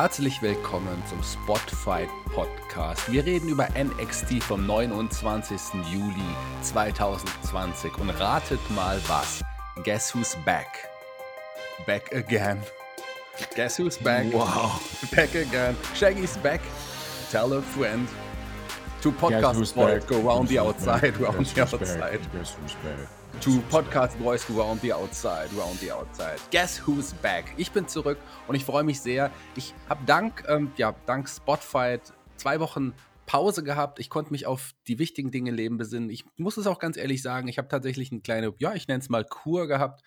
Herzlich willkommen zum Spotfight Podcast. Wir reden über NXT vom 29. Juli 2020 und ratet mal was. Guess who's back? Back again. Guess who's back? Wow. Back again. Shaggy's back. Tell a friend. Two podcast boys go round the outside, round the outside. Guess who's back? Two podcast boys go round the outside, round the outside. Guess who's back? Ich bin zurück und ich freue mich sehr. Ich habe dank, ähm, ja, dank Spotfight zwei Wochen Pause gehabt. Ich konnte mich auf die wichtigen Dinge im Leben besinnen. Ich muss es auch ganz ehrlich sagen, ich habe tatsächlich eine kleine, ja, ich nenne es mal Kur gehabt.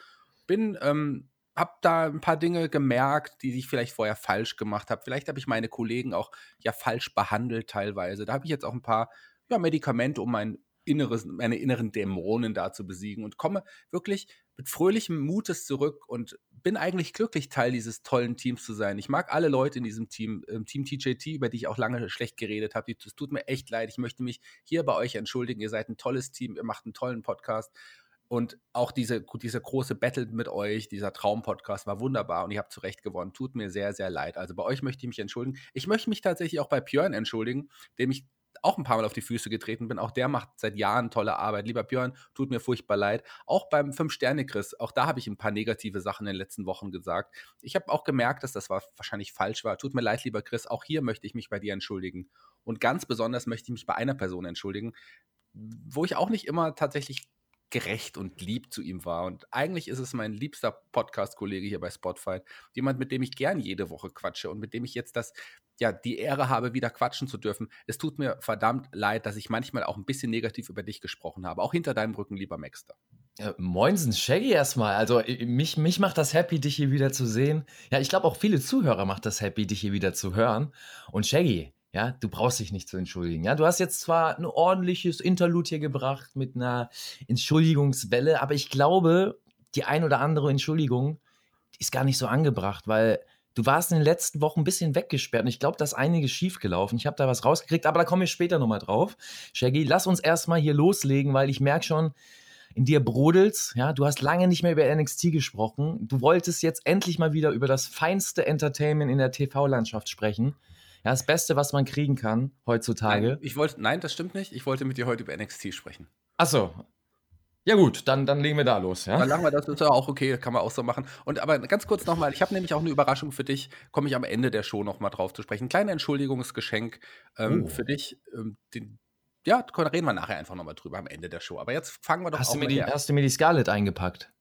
Bin, ähm, habe da ein paar Dinge gemerkt, die ich vielleicht vorher falsch gemacht habe. Vielleicht habe ich meine Kollegen auch ja falsch behandelt teilweise. Da habe ich jetzt auch ein paar ja, Medikamente, um mein inneres, meine inneren Dämonen da zu besiegen und komme wirklich mit fröhlichem Mutes zurück und bin eigentlich glücklich, Teil dieses tollen Teams zu sein. Ich mag alle Leute in diesem Team, im Team TJT, über die ich auch lange schlecht geredet habe. Es tut mir echt leid. Ich möchte mich hier bei euch entschuldigen. Ihr seid ein tolles Team, ihr macht einen tollen Podcast. Und auch diese, diese große Battle mit euch, dieser Traum-Podcast war wunderbar und ihr habt zu Recht gewonnen. Tut mir sehr, sehr leid. Also bei euch möchte ich mich entschuldigen. Ich möchte mich tatsächlich auch bei Björn entschuldigen, dem ich auch ein paar Mal auf die Füße getreten bin. Auch der macht seit Jahren tolle Arbeit. Lieber Björn, tut mir furchtbar leid. Auch beim Fünf-Sterne-Chris, auch da habe ich ein paar negative Sachen in den letzten Wochen gesagt. Ich habe auch gemerkt, dass das war, wahrscheinlich falsch war. Tut mir leid, lieber Chris. Auch hier möchte ich mich bei dir entschuldigen. Und ganz besonders möchte ich mich bei einer Person entschuldigen, wo ich auch nicht immer tatsächlich gerecht und lieb zu ihm war. Und eigentlich ist es mein liebster Podcast-Kollege hier bei Spotify. Jemand, mit dem ich gern jede Woche quatsche und mit dem ich jetzt das, ja, die Ehre habe, wieder quatschen zu dürfen. Es tut mir verdammt leid, dass ich manchmal auch ein bisschen negativ über dich gesprochen habe. Auch hinter deinem Rücken, lieber Maxter. Moinsen, Shaggy erstmal. Also mich, mich macht das happy, dich hier wieder zu sehen. Ja, ich glaube auch viele Zuhörer macht das happy, dich hier wieder zu hören. Und Shaggy, ja, du brauchst dich nicht zu entschuldigen. Ja, du hast jetzt zwar ein ordentliches Interlude hier gebracht mit einer Entschuldigungswelle, aber ich glaube, die ein oder andere Entschuldigung ist gar nicht so angebracht, weil du warst in den letzten Wochen ein bisschen weggesperrt und ich glaube, da ist einiges schiefgelaufen. Ich habe da was rausgekriegt, aber da kommen wir später nochmal drauf. Shaggy, lass uns erstmal hier loslegen, weil ich merke schon, in dir brodelt's, ja, du hast lange nicht mehr über NXT gesprochen. Du wolltest jetzt endlich mal wieder über das feinste Entertainment in der TV-Landschaft sprechen. Ja, das Beste, was man kriegen kann heutzutage. Nein, ich wollte, nein, das stimmt nicht. Ich wollte mit dir heute über NXT sprechen. Achso. Ja gut, dann, dann legen wir da los, ja. Dann machen wir das, ist ja auch okay, kann man auch so machen. Und aber ganz kurz nochmal, ich habe nämlich auch eine Überraschung für dich, komme ich am Ende der Show nochmal drauf zu sprechen. Ein kleines Entschuldigungsgeschenk ähm, Oh. für dich. Ähm, den, ja, reden wir nachher einfach nochmal drüber am Ende der Show. Aber jetzt fangen wir doch Hast her. hast du mir die Scarlett eingepackt?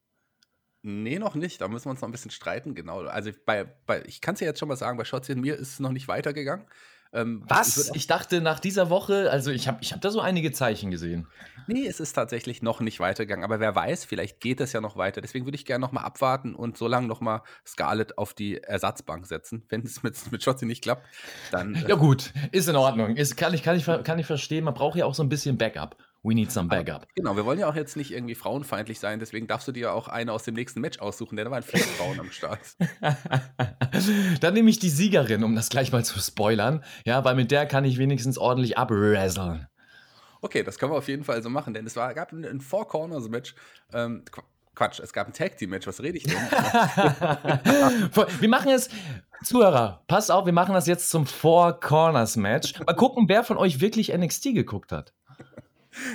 Nee, noch nicht. Da müssen wir uns noch ein bisschen streiten, genau. Also bei, bei ich kann es ja jetzt schon mal sagen, bei Shotzi und mir ist es noch nicht weitergegangen. Ähm, Was? Ich dachte nach dieser Woche, also ich habe ich hab da so einige Zeichen gesehen. Nee, es ist tatsächlich noch nicht weitergegangen. Aber wer weiß, vielleicht geht es ja noch weiter. Deswegen würde ich gerne noch mal abwarten und so lange noch mal Scarlett auf die Ersatzbank setzen. Wenn es mit, mit Shotzi nicht klappt, dann. äh, Ja gut, ist in Ordnung. Ist, kann, ich, kann, ich, kann ich verstehen, man braucht ja auch so ein bisschen Backup. We need some backup. Genau, wir wollen ja auch jetzt nicht irgendwie frauenfeindlich sein, deswegen darfst du dir auch eine aus dem nächsten Match aussuchen, denn da waren vier Frauen am Start. Dann nehme ich die Siegerin, um das gleich mal zu spoilern. Ja, weil mit der kann ich wenigstens ordentlich abwresteln. Okay, das können wir auf jeden Fall so machen, denn es war, gab ein, ein Four Corners Match. Ähm, Qu- Quatsch, es gab ein Tag Team Match. Was rede ich denn? wir machen es, Zuhörer, passt auf, wir machen das jetzt zum Four Corners Match. Mal gucken, wer von euch wirklich NXT geguckt hat.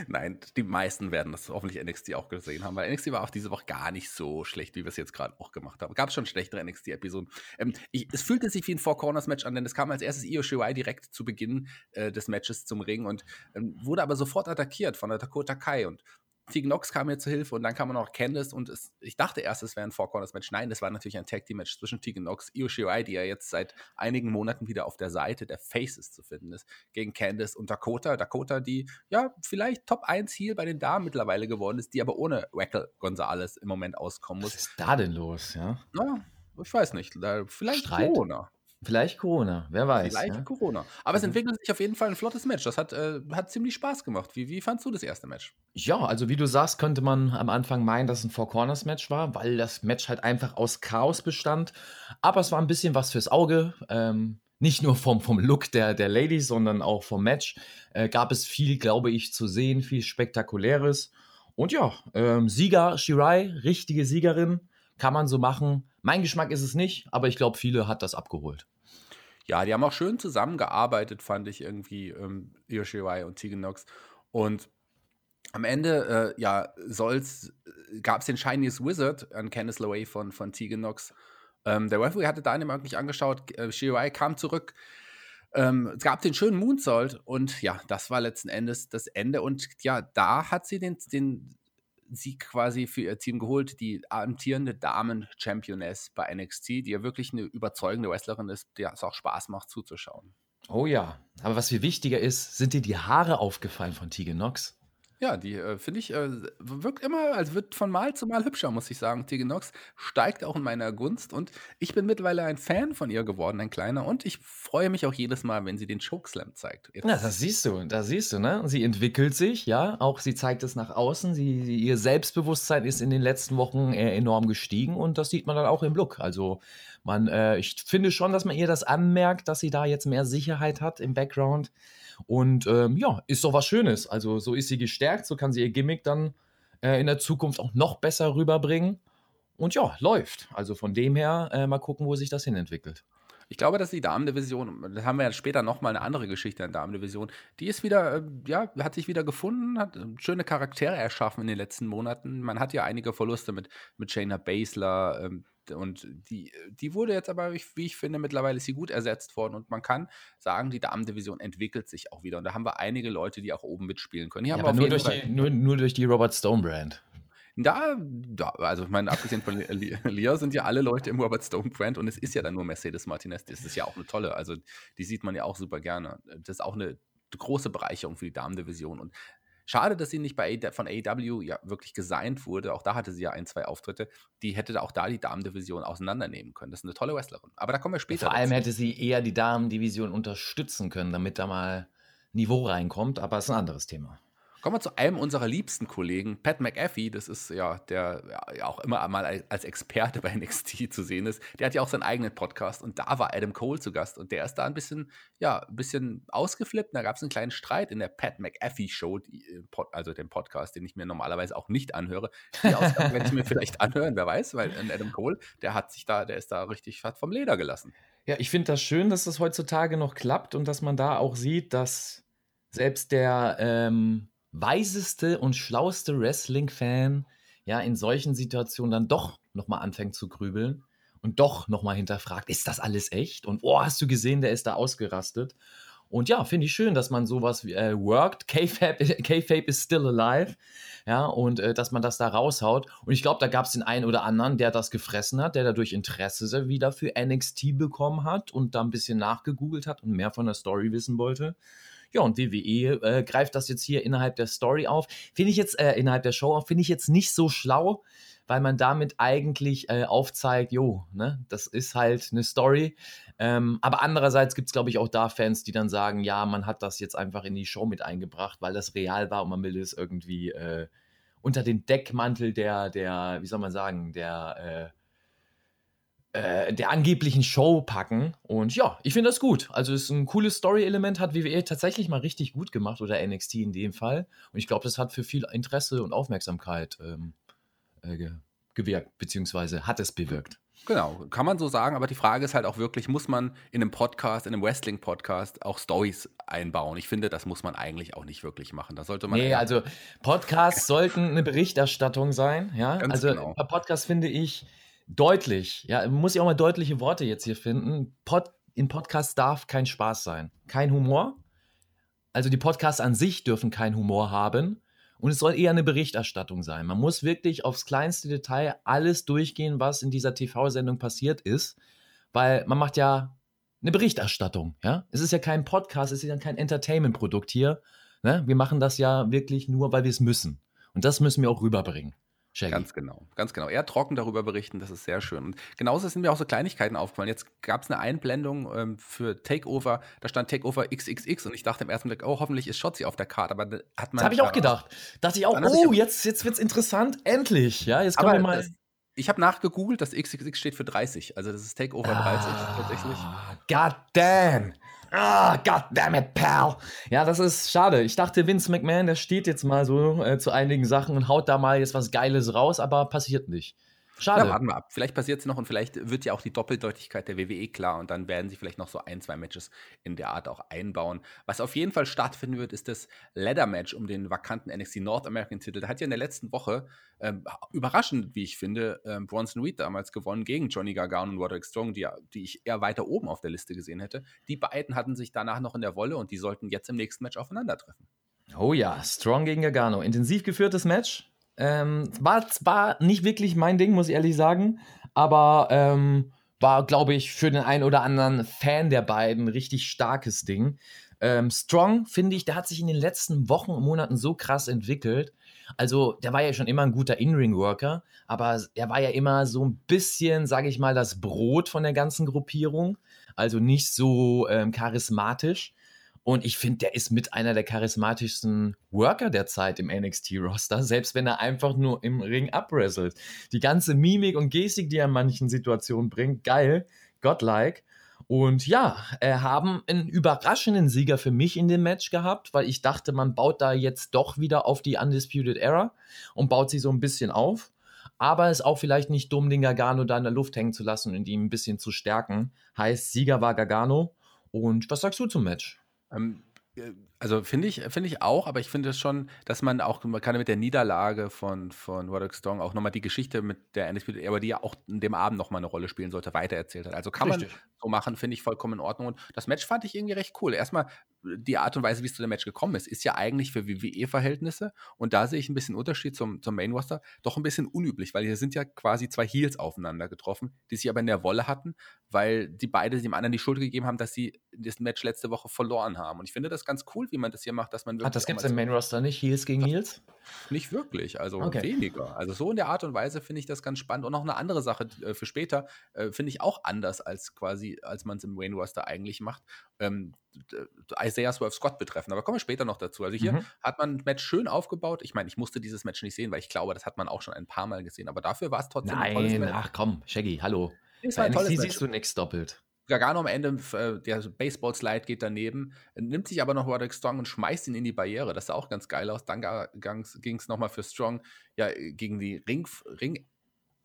Nein, die meisten werden das hoffentlich NXT auch gesehen haben, weil NXT war auch diese Woche gar nicht so schlecht, wie wir es jetzt gerade auch gemacht haben. Gab schon schlechtere NXT-Episoden. Ähm, es fühlte sich wie ein Four-Corners-Match an, denn es kam als erstes Io Shirai direkt zu Beginn äh, des Matches zum Ring und ähm, wurde aber sofort attackiert von der Dakota Kai und Tegan Nox kam mir zu Hilfe und dann kam noch Candice und es, ich dachte erst, es wäre ein Four-Corners-Match. Nein, das war natürlich ein Tag-Team-Match zwischen Tegan Nox, Io Shirai, die ja jetzt seit einigen Monaten wieder auf der Seite der Faces zu finden ist, gegen Candice und Dakota. Dakota, die ja vielleicht Top 1 Heel bei den Damen mittlerweile geworden ist, die aber ohne Wackel Gonzalez im Moment auskommen Was muss. ist da denn los, ja? Naja, ich weiß nicht. Vielleicht Streit? Corona. Vielleicht Corona, wer weiß. Vielleicht ja? Corona. Aber es Also entwickelt sich auf jeden Fall ein flottes Match. Das hat, äh, hat ziemlich Spaß gemacht. Wie, wie fandst du das erste Match? Ja, also wie du sagst, könnte man am Anfang meinen, dass es ein Four Corners Match war, weil das Match halt einfach aus Chaos bestand. Aber es war ein bisschen was fürs Auge. Ähm, nicht nur vom, vom Look der, der Ladies, sondern auch vom Match. Äh, gab es viel, glaube ich, zu sehen, viel Spektakuläres. Und ja, ähm, Sieger Shirai, richtige Siegerin, kann man so machen. Mein Geschmack ist es nicht, aber ich glaube, viele hat das abgeholt. Ja, die haben auch schön zusammengearbeitet, fand ich irgendwie, ähm, Io Shirai und Tegan Nox. Und am Ende, äh, ja, soll's, gab es den Chinese Wizard an Candice LeRae von, von Tegan Nox. Ähm, der Referee hatte Dynamite nicht angeschaut. Äh, Shirai kam zurück. Ähm, es gab den schönen Moonsault und ja, das war letzten Endes das Ende. Und ja, da hat sie den, den Sieg quasi für ihr Team geholt. Die amtierende Damen-Championess bei NXT, die ja wirklich eine überzeugende Wrestlerin ist, der es auch Spaß macht zuzuschauen. Oh ja, aber was viel wichtiger ist, sind dir die Haare aufgefallen von Tegan Nox? Ja, die äh, finde ich, äh, wirkt immer, also wird von Mal zu Mal hübscher, muss ich sagen. Tegan Nox steigt auch in meiner Gunst und ich bin mittlerweile ein Fan von ihr geworden, ein kleiner. Und ich freue mich auch jedes Mal, wenn sie den Chokeslam zeigt. Jetzt, Ja, das siehst du, da siehst du, ne? Sie entwickelt sich, ja, auch sie zeigt es nach außen. Sie, ihr Selbstbewusstsein ist in den letzten Wochen äh, enorm gestiegen und das sieht man dann auch im Look. Also man, äh, ich finde schon, dass man ihr das anmerkt, dass sie da jetzt mehr Sicherheit hat im Background. Und ähm, ja, ist doch was Schönes. Also so ist sie gestärkt, so kann sie ihr Gimmick dann äh, in der Zukunft auch noch besser rüberbringen. Und ja, läuft. Also von dem her äh, mal gucken, wo sich das hin entwickelt. Ich glaube, dass die Damendivision, da haben wir ja später nochmal eine andere Geschichte in der Damendivision, die ist wieder, äh, ja, hat sich wieder gefunden, hat äh, schöne Charaktere erschaffen in den letzten Monaten. Man hat ja einige Verluste mit, mit Shayna Baszler ähm, und die, die wurde jetzt aber, wie ich finde, mittlerweile ist sie gut ersetzt worden und man kann sagen, die Damendivision entwickelt sich auch wieder und da haben wir einige Leute, die auch oben mitspielen können. Ja, aber nur durch, Fall- die, nur, nur durch die Robert Stone Brand. Da, da, also ich meine, abgesehen von Lia sind ja alle Leute im Robert Stone Brand und es ist ja dann nur Mercedes Martinez. Das ist ja auch eine tolle, also die sieht man ja auch super gerne. Das ist auch eine große Bereicherung für die Damendivision und schade, dass sie nicht bei A von AEW ja wirklich gesigned wurde. Auch da hatte sie ja ein, zwei Auftritte. Die hätte auch da die Damendivision auseinandernehmen können. Das ist eine tolle Wrestlerin. Aber da kommen wir später. Vor allem dazu. hätte sie eher die Damendivision unterstützen können, damit da mal Niveau reinkommt, aber es ist ein anderes Thema. Kommen wir zu einem unserer liebsten Kollegen, Pat McAfee. Das ist ja der ja, auch immer mal als- Experte bei NXT zu sehen ist. Der hat ja auch seinen eigenen Podcast und da war Adam Cole zu Gast und der ist da ein bisschen, ja, ein bisschen ausgeflippt. Da gab es einen kleinen Streit in der Pat McAfee Show, äh, also dem Podcast, den ich mir normalerweise auch nicht anhöre. Die Ausgabe werde ich mir vielleicht anhören, wer weiß, weil Adam Cole, der hat sich da, der ist da richtig fast vom Leder gelassen. Ja, ich finde das schön, dass das heutzutage noch klappt und dass man da auch sieht, dass selbst der ähm, weiseste und schlauste Wrestling-Fan ja in solchen Situationen dann doch nochmal anfängt zu grübeln und doch nochmal hinterfragt, ist das alles echt? Und oh, hast du gesehen, der ist da ausgerastet. Und ja, finde ich schön, dass man sowas äh, worked, K-Fape is still alive, ja, und äh, dass man das da raushaut. Und ich glaube, da gab es den einen oder anderen, der das gefressen hat, der dadurch Interesse wieder für NXT bekommen hat und da ein bisschen nachgegoogelt hat und mehr von der Story wissen wollte. Ja, und WWE äh, greift das jetzt hier innerhalb der Story auf. Finde ich jetzt, äh, innerhalb der Show auf, finde ich jetzt nicht so schlau, weil man damit eigentlich äh, aufzeigt, jo, ne, das ist halt eine Story. Ähm, aber andererseits gibt es, glaube ich, auch da Fans, die dann sagen, ja, man hat das jetzt einfach in die Show mit eingebracht, weil das real war und man will es irgendwie äh, unter den Deckmantel der, der, wie soll man sagen, der, äh, der angeblichen Show packen. Und ja, ich finde das gut. Also es ist ein cooles Story-Element, hat WWE tatsächlich mal richtig gut gemacht oder NXT in dem Fall. Und ich glaube, das hat für viel Interesse und Aufmerksamkeit ähm, äh, ge gewirkt, beziehungsweise hat es bewirkt. Genau, kann man so sagen, aber die Frage ist halt auch wirklich, muss man in einem Podcast, in einem Wrestling-Podcast auch Stories einbauen? Ich finde, das muss man eigentlich auch nicht wirklich machen. Da sollte man. Nee, also Podcasts sollten eine Berichterstattung sein, ja. Ganz also genau. Podcasts finde ich deutlich, ja, muss ich auch mal deutliche Worte jetzt hier finden. Pod, in Podcasts darf kein Spaß sein, kein Humor. Also die Podcasts an sich dürfen keinen Humor haben. Und es soll eher eine Berichterstattung sein. Man muss wirklich aufs kleinste Detail alles durchgehen, was in dieser TV-Sendung passiert ist, weil man macht ja eine Berichterstattung. Ja? Es ist ja kein Podcast, es ist ja kein Entertainment-Produkt hier. Ne? Wir machen das ja wirklich nur, weil wir es müssen. Und das müssen wir auch rüberbringen. Shaggy. Ganz genau, ganz genau. Eher trocken darüber berichten, das ist sehr schön. Und genauso sind mir auch so Kleinigkeiten aufgefallen. Jetzt gab es eine Einblendung ähm, für Takeover, da stand Takeover XXX und ich dachte im ersten Blick, oh, hoffentlich ist Shotzi auf der Karte, aber hat man. Das habe ich auch gedacht. Dachte ich auch, oh, ich jetzt, jetzt es interessant, endlich. Ja, jetzt kommen wir mal. Das, ich habe nachgegoogelt, das XXX steht für 30, also das ist Takeover ah, 30 tatsächlich. God damn. Ah, goddammit, pal. Ja, das ist schade. Ich dachte, Vince McMahon, der steht jetzt mal so äh, zu einigen Sachen und haut da mal jetzt was Geiles raus, aber passiert nicht. Schade. Ja, warten wir ab. Vielleicht passiert es noch und vielleicht wird ja auch die Doppeldeutigkeit der WWE klar und dann werden sie vielleicht noch so ein, zwei Matches in der Art auch einbauen. Was auf jeden Fall stattfinden wird, ist das Ladder-Match um den vakanten NXT North American Titel. Da hat ja in der letzten Woche ähm, überraschend, wie ich finde, ähm, Bronson Reed damals gewonnen gegen Johnny Gargano und Roderick Strong, die, die ich eher weiter oben auf der Liste gesehen hätte. Die beiden hatten sich danach noch in der Wolle und die sollten jetzt im nächsten Match aufeinandertreffen. Oh ja, Strong gegen Gargano. Intensiv geführtes Match. Ähm, war zwar nicht wirklich mein Ding, muss ich ehrlich sagen, aber ähm, war, glaube ich, für den einen oder anderen Fan der beiden richtig starkes Ding. Ähm, Strong, finde ich, der hat sich in den letzten Wochen und Monaten so krass entwickelt. Also, der war ja schon immer ein guter In-Ring-Worker, aber er war ja immer so ein bisschen, sage ich mal, das Brot von der ganzen Gruppierung. Also nicht so ähm, charismatisch. Und ich finde, der ist mit einer der charismatischsten Worker der Zeit im NXT-Roster, selbst wenn er einfach nur im Ring abwrestelt. Die ganze Mimik und Gestik, die er in manchen Situationen bringt, geil, godlike. Und ja, äh, haben einen überraschenden Sieger für mich in dem Match gehabt, weil ich dachte, man baut da jetzt doch wieder auf die Undisputed Era und baut sie so ein bisschen auf. Aber es ist auch vielleicht nicht dumm, den Gargano da in der Luft hängen zu lassen und ihn ein bisschen zu stärken. Heißt, Sieger war Gargano. Und was sagst du zum Match? Ähm, äh, also finde ich, finde ich auch, aber ich finde es schon, dass man auch, man kann mit der Niederlage von, von Roderick Strong auch nochmal die Geschichte mit der NXT, aber die ja auch in dem Abend nochmal eine Rolle spielen sollte, weitererzählt hat. Also kann Richtig. man so machen, finde ich vollkommen in Ordnung. Und das Match fand ich irgendwie recht cool. Erstmal die Art und Weise, wie es zu dem Match gekommen ist, ist ja eigentlich für WWE-Verhältnisse und da sehe ich ein bisschen Unterschied zum, zum Main Roster, doch ein bisschen unüblich, weil hier sind ja quasi zwei Heels aufeinander getroffen, die sich aber in der Wolle hatten, weil die beide dem anderen die Schuld gegeben haben, dass sie das Match letzte Woche verloren haben. Und ich finde das ganz cool, wie man das hier macht, dass man wirklich. Hat das gibt es im Main Roster nicht, Heels gegen Heels? Nicht wirklich, also okay. weniger. Also so in der Art und Weise finde ich das ganz spannend. Und noch eine andere Sache äh, für später äh, finde ich auch anders als quasi, als man es im Main Roster eigentlich macht. Ähm, Isaiah Swerve Scott betreffen. Aber kommen wir später noch dazu. Also hier mhm. hat man ein Match schön aufgebaut. Ich meine, ich musste dieses Match nicht sehen, weil ich glaube, das hat man auch schon ein paar Mal gesehen. Aber dafür war es trotzdem Nein, ein tolles Match. ach komm, Shaggy, hallo. NXT siehst du nichts doppelt. Gargano am Ende, äh, der Baseball-Slide geht daneben, nimmt sich aber noch Roderick Strong und schmeißt ihn in die Barriere. Das sah auch ganz geil aus. Dann ging es nochmal für Strong ja, gegen die Ring, Ring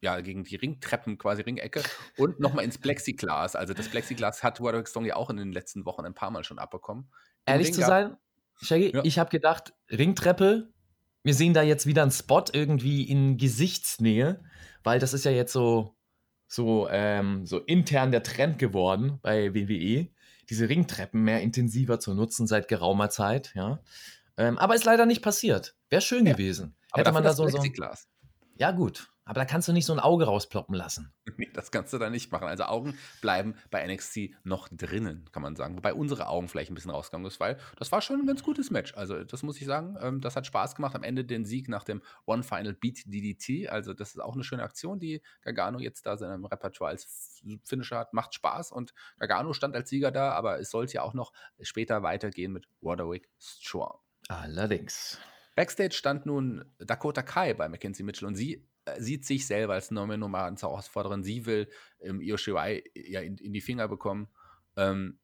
ja, gegen die Ringtreppen, quasi Ringecke und nochmal ins Plexiglas. Also das Plexiglas hat Roderick Strong ja auch in den letzten Wochen ein paar Mal schon abbekommen. Ehrlich Ring zu sein, Shaggy, ja. ich habe gedacht, Ringtreppe, wir sehen da jetzt wieder einen Spot irgendwie in Gesichtsnähe, weil das ist ja jetzt so, so, ähm, so intern der Trend geworden bei WWE, diese Ringtreppen mehr intensiver zu nutzen seit geraumer Zeit, ja. Ähm, aber ist leider nicht passiert. Wäre schön ja. gewesen. Hätte man da so, so. Ja, gut. Aber da kannst du nicht so ein Auge rausploppen lassen. Nee, das kannst du da nicht machen. Also Augen bleiben bei NXT noch drinnen, kann man sagen. Wobei unsere Augen vielleicht ein bisschen rausgegangen ist, weil das war schon ein ganz gutes Match. Also das muss ich sagen, ähm, das hat Spaß gemacht. Am Ende den Sieg nach dem One Final Beat DDT. Also das ist auch eine schöne Aktion, die Gargano jetzt da seinem Repertoire als Finisher hat. Macht Spaß und Gargano stand als Sieger da, aber es sollte ja auch noch später weitergehen mit Roderick Strong. Allerdings. Backstage stand nun Dakota Kai bei Mackenzie Mitchell und sie sieht sich selber als Nummer zur Herausforderin. Sie will ähm, Io Shirai ja in, in, die Finger bekommen. Ähm,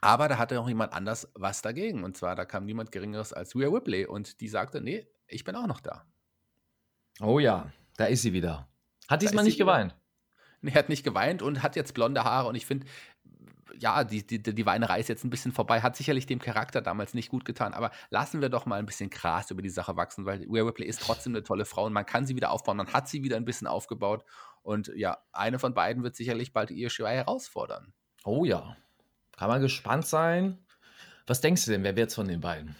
aber da hatte noch jemand anders was dagegen. Und zwar, da kam niemand Geringeres als Rhea Ripley und die sagte, nee, ich bin auch noch da. Oh ja, da ist sie wieder. Hat diesmal nicht geweint. Nee, hat nicht geweint und hat jetzt blonde Haare. Und ich finde, ja, die, die, die Weinerei ist jetzt ein bisschen vorbei, hat sicherlich dem Charakter damals nicht gut getan, aber lassen wir doch mal ein bisschen Gras über die Sache wachsen, weil Rhea Ripley ist trotzdem eine tolle Frau und man kann sie wieder aufbauen, man hat sie wieder ein bisschen aufgebaut und ja, eine von beiden wird sicherlich bald ihr Shirai herausfordern. Oh ja, kann man gespannt sein. Was denkst du denn, wer wird von den beiden?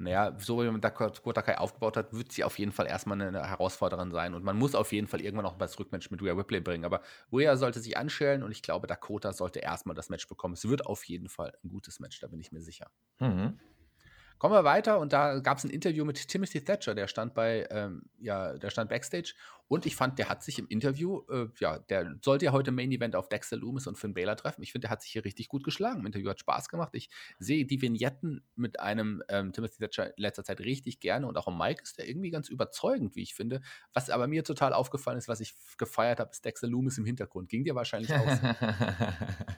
Naja, so wie man Dakota Kai aufgebaut hat, wird sie auf jeden Fall erstmal eine Herausforderin sein. Und man muss auf jeden Fall irgendwann auch mal das Rückmatch mit Rhea Ripley bringen. Aber Rhea sollte sich anstellen und ich glaube, Dakota sollte erstmal das Match bekommen. Es wird auf jeden Fall ein gutes Match, da bin ich mir sicher. Mhm. Kommen wir weiter und da gab es ein Interview mit Timothy Thatcher, der stand bei, ähm, ja, der stand Backstage und ich fand, der hat sich im Interview, äh, ja, der sollte ja heute Main Event auf Dexter Loomis und Finn Balor treffen. Ich finde, der hat sich hier richtig gut geschlagen. Im Interview hat Spaß gemacht. Ich sehe die Vignetten mit einem ähm, Timothy Thatcher in letzter Zeit richtig gerne und auch am Mike ist der irgendwie ganz überzeugend, wie ich finde. Was aber mir total aufgefallen ist, was ich gefeiert habe, ist Dexter Loomis im Hintergrund. Ging dir wahrscheinlich auch so.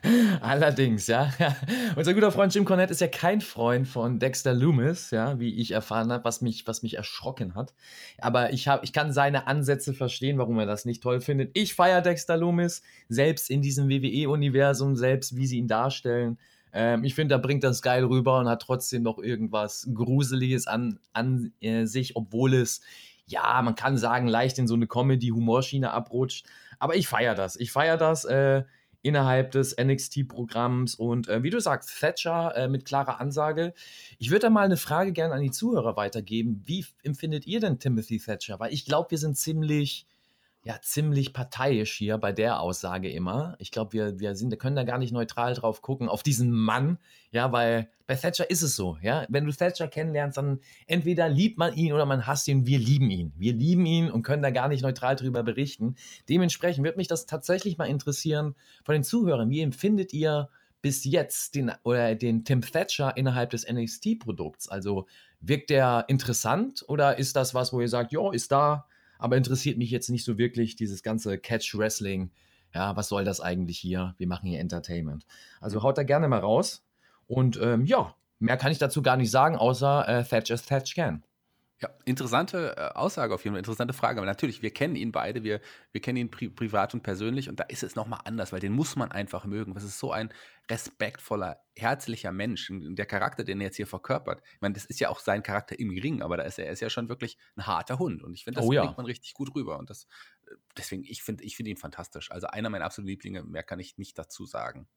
Allerdings, ja. Unser guter Freund Jim Cornette ist ja kein Freund von Dexter Loomis, ja, wie ich erfahren habe, was mich, was mich erschrocken hat. Aber ich, hab, ich kann seine Ansätze verstehen, warum er das nicht toll findet. Ich feiere Dexter Loomis, selbst in diesem WWE-Universum, selbst wie sie ihn darstellen. Ähm, ich finde, da bringt das geil rüber und hat trotzdem noch irgendwas Gruseliges an, an äh, sich, obwohl es, ja, man kann sagen, leicht in so eine Comedy-Humorschiene abrutscht. Aber ich feiere das. Ich feiere das. Äh, innerhalb des NXT-Programms und äh, wie du sagst, Thatcher äh, mit klarer Ansage. Ich würde da mal eine Frage gerne an die Zuhörer weitergeben. Wie empfindet ihr denn Timothy Thatcher? Weil ich glaube, wir sind ziemlich ja ziemlich parteiisch hier bei der Aussage immer. Ich glaube, wir, wir sind, können da gar nicht neutral drauf gucken, auf diesen Mann, ja, weil bei Thatcher ist es so, ja. Wenn du Thatcher kennenlernst, dann entweder liebt man ihn oder man hasst ihn. Wir lieben ihn. Wir lieben ihn und können da gar nicht neutral drüber berichten. Dementsprechend wird mich das tatsächlich mal interessieren von den Zuhörern. Wie empfindet ihr bis jetzt den, oder den Tim Thatcher innerhalb des NXT-Produkts? Also wirkt der interessant oder ist das was, wo ihr sagt, ja, ist da, aber interessiert mich jetzt nicht so wirklich dieses ganze Catch-Wrestling. Ja, was soll das eigentlich hier? Wir machen hier Entertainment. Also haut da gerne mal raus. Und ähm, ja, mehr kann ich dazu gar nicht sagen, außer äh, Thatch as Thatch can. Ja, interessante äh, Aussage auf jeden Fall, interessante Frage. Aber natürlich, wir kennen ihn beide, wir, wir kennen ihn pri privat und persönlich und da ist es nochmal anders, weil den muss man einfach mögen. Das ist so ein respektvoller, herzlicher Mensch. Der Charakter, den er jetzt hier verkörpert, ich meine, das ist ja auch sein Charakter im Ring, aber da ist er, er ist ja schon wirklich ein harter Hund und ich finde, das oh, ja. bringt man richtig gut rüber und das, äh, deswegen, ich finde ich find ihn fantastisch. Also einer meiner absoluten Lieblinge, mehr kann ich nicht dazu sagen.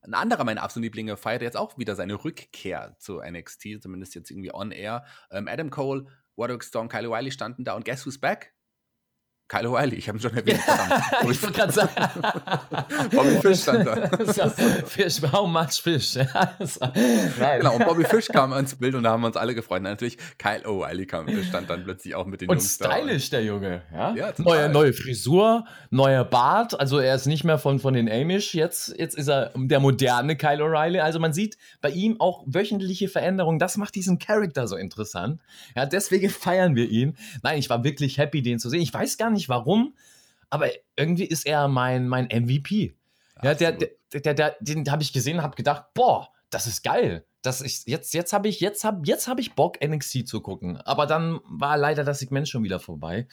Ein anderer meiner absoluten Lieblinge feiert jetzt auch wieder seine Rückkehr zu NXT, zumindest jetzt irgendwie on air. Ähm, Adam Cole, Roderick Strong, Kyle Wiley standen da und guess who's back? Kyle O'Reilly, ich habe ihn schon erwähnt. ich wollte gerade sagen. Bobby Fish stand da. Fish, how much Fish? genau, und Bobby Fish kam ins Bild und da haben wir uns alle gefreut. Und natürlich Kyle O'Reilly kam, stand dann plötzlich auch mit den und Jungs stylisch, da. der Junge. Ja? ja neue, neue Frisur, neuer Bart. Also er ist nicht mehr von, von den Amish. Jetzt, jetzt ist er der moderne Kyle O'Reilly. Also man sieht bei ihm auch wöchentliche Veränderungen. Das macht diesen Charakter so interessant. Ja, deswegen feiern wir ihn. Nein, ich war wirklich happy, den zu sehen. Ich weiß gar nicht, nicht warum, aber irgendwie ist er mein, mein MVP. Ja, der, der, der, der, den habe ich gesehen und habe gedacht, boah, das ist geil. Das ist, jetzt jetzt habe ich, jetzt hab, jetzt hab ich Bock, NXT zu gucken. Aber dann war leider das Segment schon wieder vorbei.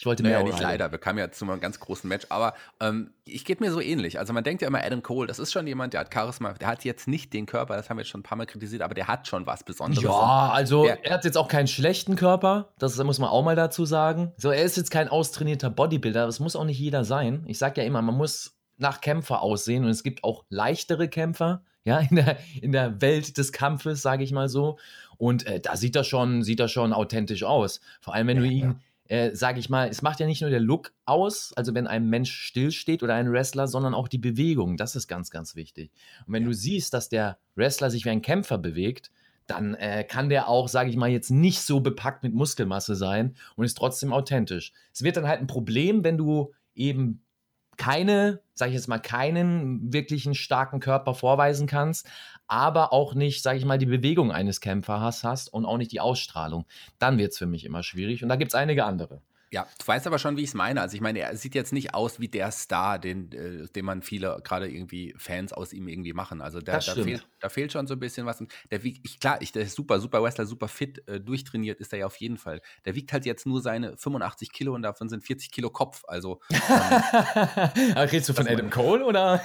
Ich wollte mehr. Naja, nicht leider, wir kamen ja zu einem ganz großen Match, aber ähm, ich geht mir so ähnlich. Also man denkt ja immer, Adam Cole, das ist schon jemand, der hat Charisma, der hat jetzt nicht den Körper, das haben wir jetzt schon ein paar Mal kritisiert, aber der hat schon was Besonderes. Ja, also der, er hat jetzt auch keinen schlechten Körper, das muss man auch mal dazu sagen. So, er ist jetzt kein austrainierter Bodybuilder, das muss auch nicht jeder sein. Ich sage ja immer, man muss nach Kämpfer aussehen und es gibt auch leichtere Kämpfer, ja, in der, in der Welt des Kampfes, sage ich mal so. Und äh, da sieht er schon, sieht er schon authentisch aus. Vor allem, wenn ja, du ihn ja äh, sage ich mal, es macht ja nicht nur der Look aus, also wenn ein Mensch stillsteht oder ein Wrestler, sondern auch die Bewegung. Das ist ganz, ganz wichtig. Und wenn du siehst, dass der Wrestler sich wie ein Kämpfer bewegt, dann äh, kann der auch, sage ich mal, jetzt nicht so bepackt mit Muskelmasse sein und ist trotzdem authentisch. Es wird dann halt ein Problem, wenn du eben keine, sage ich jetzt mal, keinen wirklichen starken Körper vorweisen kannst, aber auch nicht, sage ich mal, die Bewegung eines Kämpfers hast und auch nicht die Ausstrahlung. Dann wird es für mich immer schwierig und da gibt es einige andere. Ja, du weißt aber schon, wie ich es meine. Also ich meine, er sieht jetzt nicht aus wie der Star, den, äh, den man viele gerade irgendwie Fans aus ihm irgendwie machen. Also der, da, fehlt, da fehlt schon so ein bisschen was. Der wiegt, ich, klar, ich, der ist super, super Wrestler, super fit, äh, durchtrainiert ist er ja auf jeden Fall. Der wiegt halt jetzt nur seine 85 Kilo und davon sind 40 Kilo Kopf. Also. Ähm, redest du von Adam Cole oder?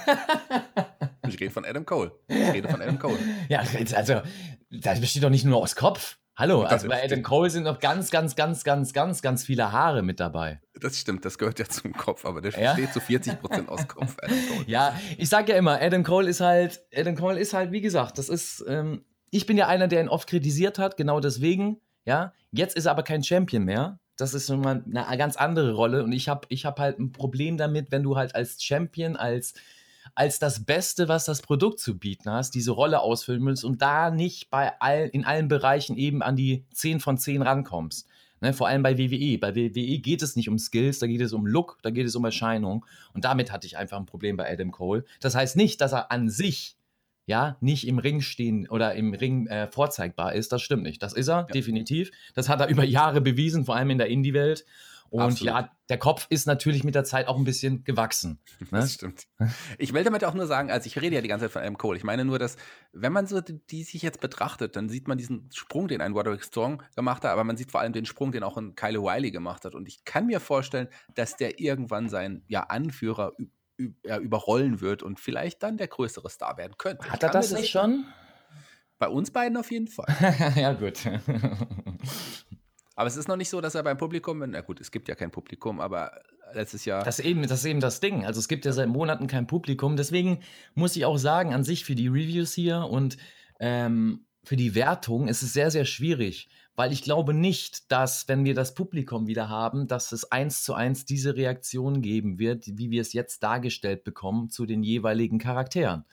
ich rede von Adam Cole. Ich rede von Adam Cole. Ja, also das besteht doch nicht nur aus Kopf. Hallo, also bei Adam Cole sind noch ganz, ganz, ganz, ganz, ganz, ganz viele Haare mit dabei. Das stimmt, das gehört ja zum Kopf, aber der ja? steht zu 40 Prozent aus Kopf. ja, ich sag ja immer, Adam Cole ist halt, Adam Cole ist halt, wie gesagt, das ist, ähm, ich bin ja einer, der ihn oft kritisiert hat, genau deswegen, ja. Jetzt ist er aber kein Champion mehr. Das ist nun mal eine ganz andere Rolle und ich habe ich hab halt ein Problem damit, wenn du halt als Champion, als als das Beste, was das Produkt zu bieten hast, diese Rolle ausfüllen willst und da nicht bei all, in allen Bereichen eben an die 10 von 10 rankommst. Ne, vor allem bei WWE. Bei WWE geht es nicht um Skills, da geht es um Look, da geht es um Erscheinung. Und damit hatte ich einfach ein Problem bei Adam Cole. Das heißt nicht, dass er an sich ja nicht im Ring stehen oder im Ring äh, vorzeigbar ist. Das stimmt nicht. Das ist er, ja. definitiv. Das hat er über Jahre bewiesen, vor allem in der Indie-Welt. Und Absolut. ja, der Kopf ist natürlich mit der Zeit auch ein bisschen gewachsen. Ne? Das stimmt. Ich will damit auch nur sagen, also ich rede ja die ganze Zeit von Adam Cole. Ich meine nur, dass, wenn man so die, die sich jetzt betrachtet, dann sieht man diesen Sprung, den ein Roderick Strong gemacht hat, aber man sieht vor allem den Sprung, den auch ein Kyle Wiley gemacht hat. Und ich kann mir vorstellen, dass der irgendwann seinen ja, Anführer ja, überrollen wird und vielleicht dann der größere Star werden könnte. Hat er das, das nicht schon? Bei uns beiden auf jeden Fall. ja, gut. Aber es ist noch nicht so, dass er beim Publikum, na gut, es gibt ja kein Publikum, aber letztes Jahr. Das ist eben das, ist eben das Ding. Also es gibt ja seit Monaten kein Publikum. Deswegen muss ich auch sagen, an sich für die Reviews hier und ähm, für die Wertung ist es sehr, sehr schwierig, weil ich glaube nicht, dass, wenn wir das Publikum wieder haben, dass es eins zu eins diese Reaktion geben wird, wie wir es jetzt dargestellt bekommen zu den jeweiligen Charakteren.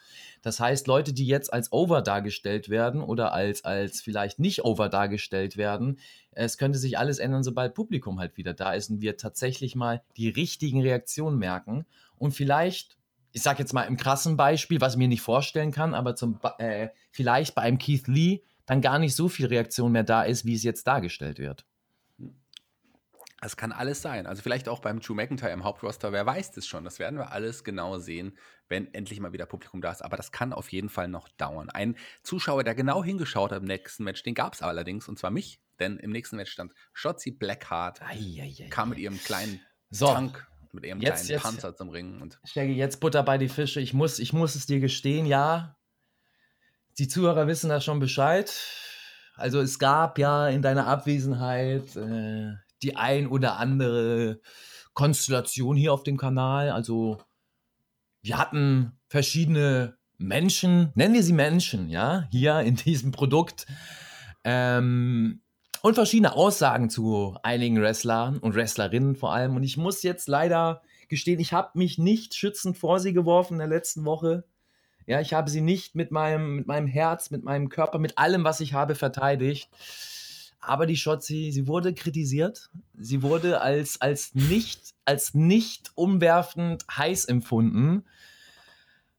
Das heißt, Leute, die jetzt als over dargestellt werden oder als, als vielleicht nicht over dargestellt werden, es könnte sich alles ändern, sobald Publikum halt wieder da ist und wir tatsächlich mal die richtigen Reaktionen merken und vielleicht ich sag jetzt mal im krassen Beispiel, was ich mir nicht vorstellen kann, aber zum, äh, vielleicht bei einem Keith Lee dann gar nicht so viel Reaktion mehr da ist, wie es jetzt dargestellt wird. Es kann alles sein. Also vielleicht auch beim Drew McIntyre im Hauptroster, wer weiß das schon. Das werden wir alles genau sehen, wenn endlich mal wieder Publikum da ist. Aber das kann auf jeden Fall noch dauern. Ein Zuschauer, der genau hingeschaut hat im nächsten Match, den gab es allerdings, und zwar mich. Denn im nächsten Match stand Shotzi Blackheart, ei, ei, ei, kam mit ihrem kleinen so. Tank mit ihrem jetzt, kleinen jetzt, Panzer zum Ringen. Und Shaggy, jetzt Butter bei die Fische. Ich muss, ich muss es dir gestehen, ja. Die Zuhörer wissen da schon Bescheid. Also es gab ja in deiner Abwesenheit äh, die ein oder andere Konstellation hier auf dem Kanal. Also wir hatten verschiedene Menschen, nennen wir sie Menschen, ja, hier in diesem Produkt. Ähm, und verschiedene Aussagen zu einigen Wrestlern und Wrestlerinnen vor allem. Und ich muss jetzt leider gestehen, ich habe mich nicht schützend vor sie geworfen in der letzten Woche. Ja, ich habe sie nicht mit meinem, mit meinem Herz, mit meinem Körper, mit allem, was ich habe, verteidigt. Aber die Shotzi, sie wurde kritisiert. Sie wurde als, als nicht, als nicht umwerfend heiß empfunden.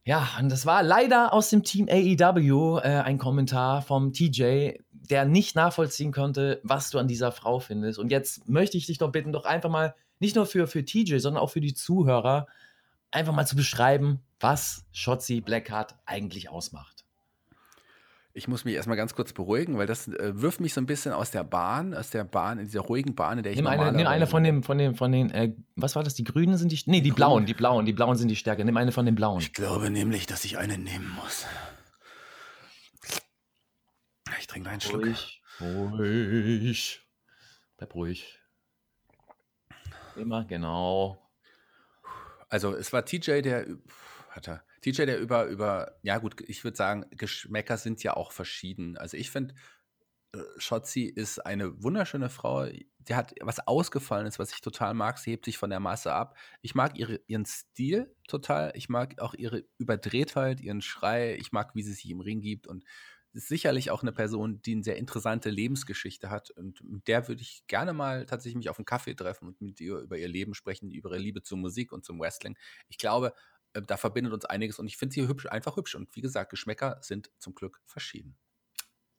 Ja, und das war leider aus dem Team AEW äh, ein Kommentar vom TJ, der nicht nachvollziehen konnte, was du an dieser Frau findest. Und jetzt möchte ich dich doch bitten, doch einfach mal, nicht nur für, für TJ, sondern auch für die Zuhörer, einfach mal zu beschreiben, was Shotzi Blackheart eigentlich ausmacht. Ich muss mich erstmal ganz kurz beruhigen, weil das äh, wirft mich so ein bisschen aus der Bahn, aus der Bahn, in dieser ruhigen Bahn, in der ich nimm eine, nimm eine von dem, von dem, von den, äh, was war das? Die Grünen sind die, nee, die, die Blauen, die Blauen, die Blauen sind die Stärke. Nimm eine von den Blauen. Ich glaube nämlich, dass ich eine nehmen muss. Ich trinke einen Schluck. Ruhig, ruhig. Bleib ruhig. Immer, genau. Also es war TJ, der hat er TJ, der über, über, ja gut, ich würde sagen, Geschmäcker sind ja auch verschieden. Also ich finde, äh, Shotzi ist eine wunderschöne Frau. Die hat was Ausgefallenes, was ich total mag. Sie hebt sich von der Masse ab. Ich mag ihre, ihren Stil total. Ich mag auch ihre Überdrehtheit, ihren Schrei. Ich mag, wie sie sich im Ring gibt. Und ist sicherlich auch eine Person, die eine sehr interessante Lebensgeschichte hat. Und mit der würde ich gerne mal tatsächlich mich auf einen Kaffee treffen und mit ihr über ihr Leben sprechen, über ihre Liebe zur Musik und zum Wrestling. Ich glaube, äh, da verbindet uns einiges und ich finde sie hübsch, einfach hübsch. Und wie gesagt, Geschmäcker sind zum Glück verschieden.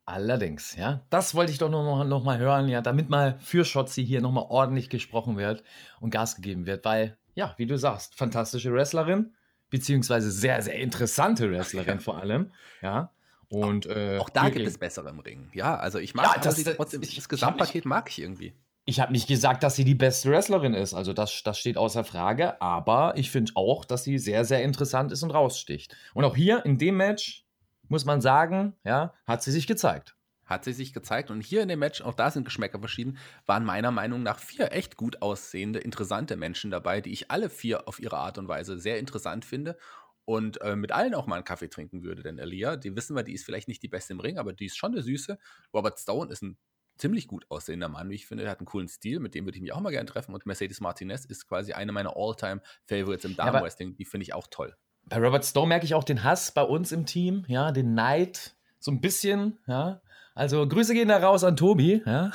Allerdings, ja. Das wollte ich doch noch, noch mal hören, ja, damit mal für Schotzi hier noch mal ordentlich gesprochen wird und Gas gegeben wird, weil, ja, wie du sagst, fantastische Wrestlerin, beziehungsweise sehr, sehr interessante Wrestlerin vor allem, ja. Und, äh, auch da gibt es bessere im Ring. Ja, also ich mag ja, das, trotzdem, ich, das Gesamtpaket mag ich irgendwie. Ich habe nicht gesagt, dass sie die beste Wrestlerin ist. Also das, das steht außer Frage. Aber ich finde auch, dass sie sehr, sehr interessant ist und raussticht. Und auch hier in dem Match muss man sagen, ja, hat sie sich gezeigt. Hat sie sich gezeigt. Und hier in dem Match, auch da sind Geschmäcker verschieden, waren meiner Meinung nach vier echt gut aussehende, interessante Menschen dabei, die ich alle vier auf ihre Art und Weise sehr interessant finde und äh, mit allen auch mal einen Kaffee trinken würde. Denn Elia, die wissen wir, die ist vielleicht nicht die beste im Ring, aber die ist schon eine Süße. Robert Stone ist ein ziemlich gut aussehender Mann, wie ich finde. Er hat einen coolen Stil, mit dem würde ich mich auch mal gerne treffen. Und Mercedes Martinez ist quasi eine meiner All-Time-Favorites im Damenwrestling. Ja, die finde ich auch toll. bei Robert Stone merke ich auch den Hass bei uns im Team, ja, den Neid, so ein bisschen, ja. Also Grüße gehen da raus an Tobi, ja.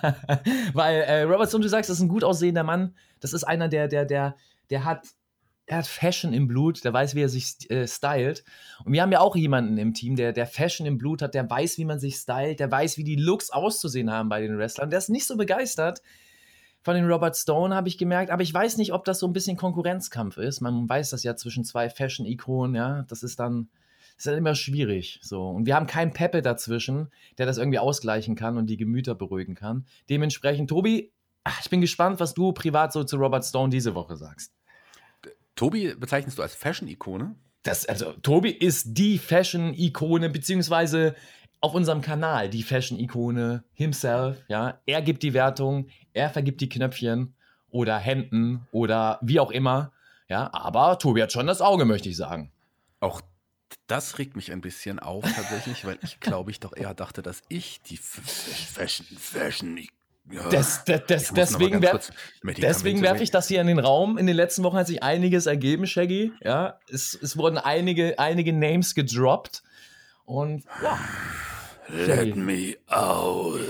Weil äh, Robert Stone, du sagst, das ist ein gut aussehender Mann. Das ist einer, der, der, der, der hat, er hat Fashion im Blut, der weiß, wie er sich äh, stylt. Und wir haben ja auch jemanden im Team, der, der Fashion im Blut hat, der weiß, wie man sich stylt, der weiß, wie die Looks auszusehen haben bei den Wrestlern. Der ist nicht so begeistert von den Robert Stone, habe ich gemerkt. Aber ich weiß nicht, ob das so ein bisschen Konkurrenzkampf ist. Man weiß das ja zwischen zwei Fashion-Ikonen, ja. Das ist dann, das ist immer schwierig. So. Und wir haben keinen Peppe dazwischen, der das irgendwie ausgleichen kann und die Gemüter beruhigen kann. Dementsprechend, Tobi, ich bin gespannt, was du privat so zu Robert Stone diese Woche sagst. Tobi bezeichnest du als Fashion-Ikone? Das, also, Tobi ist die Fashion-Ikone, beziehungsweise auf unserem Kanal die Fashion-Ikone himself. Ja, er gibt die Wertung, er vergibt die Knöpfchen oder Hemden oder wie auch immer. Ja, aber Tobi hat schon das Auge, möchte ich sagen. Auch das regt mich ein bisschen auf tatsächlich, weil ich glaube ich doch eher dachte, dass ich die Fashion, Fashion, ja, das, das, das, deswegen werfe werf ich das hier in den Raum. In den letzten Wochen hat sich einiges ergeben, Shaggy. Ja, es, es wurden einige, einige Names gedroppt. Und ja. Let me out.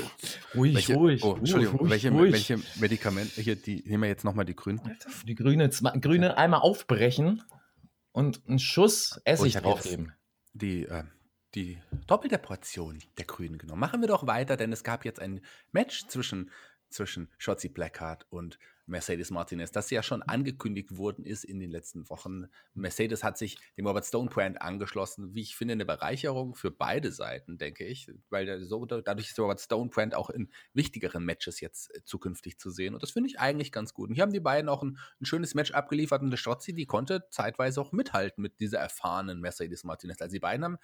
Ruhig, welche, ruhig. Oh, Entschuldigung, ruhig, welche, ruhig. welche Medikamente, hier, die nehmen wir jetzt nochmal die grünen. Die grüne, grüne einmal aufbrechen und einen Schuss Essig Oh, ich hab draufgeben. Die, äh, die doppelte Portion der Grünen genommen. Machen wir doch weiter, denn es gab jetzt ein Match zwischen, zwischen Shotzi Blackheart und Mercedes Martinez, das ja schon angekündigt worden ist in den letzten Wochen. Mercedes hat sich dem Robert Stone Brand angeschlossen, wie ich finde, eine Bereicherung für beide Seiten, denke ich, weil so, dadurch ist Robert Stone Brand auch in wichtigeren Matches jetzt äh, zukünftig zu sehen. Und das finde ich eigentlich ganz gut. Und hier haben die beiden auch ein, ein schönes Match abgeliefert und der Shotzi, die konnte zeitweise auch mithalten mit dieser erfahrenen Mercedes Martinez. Also die beiden haben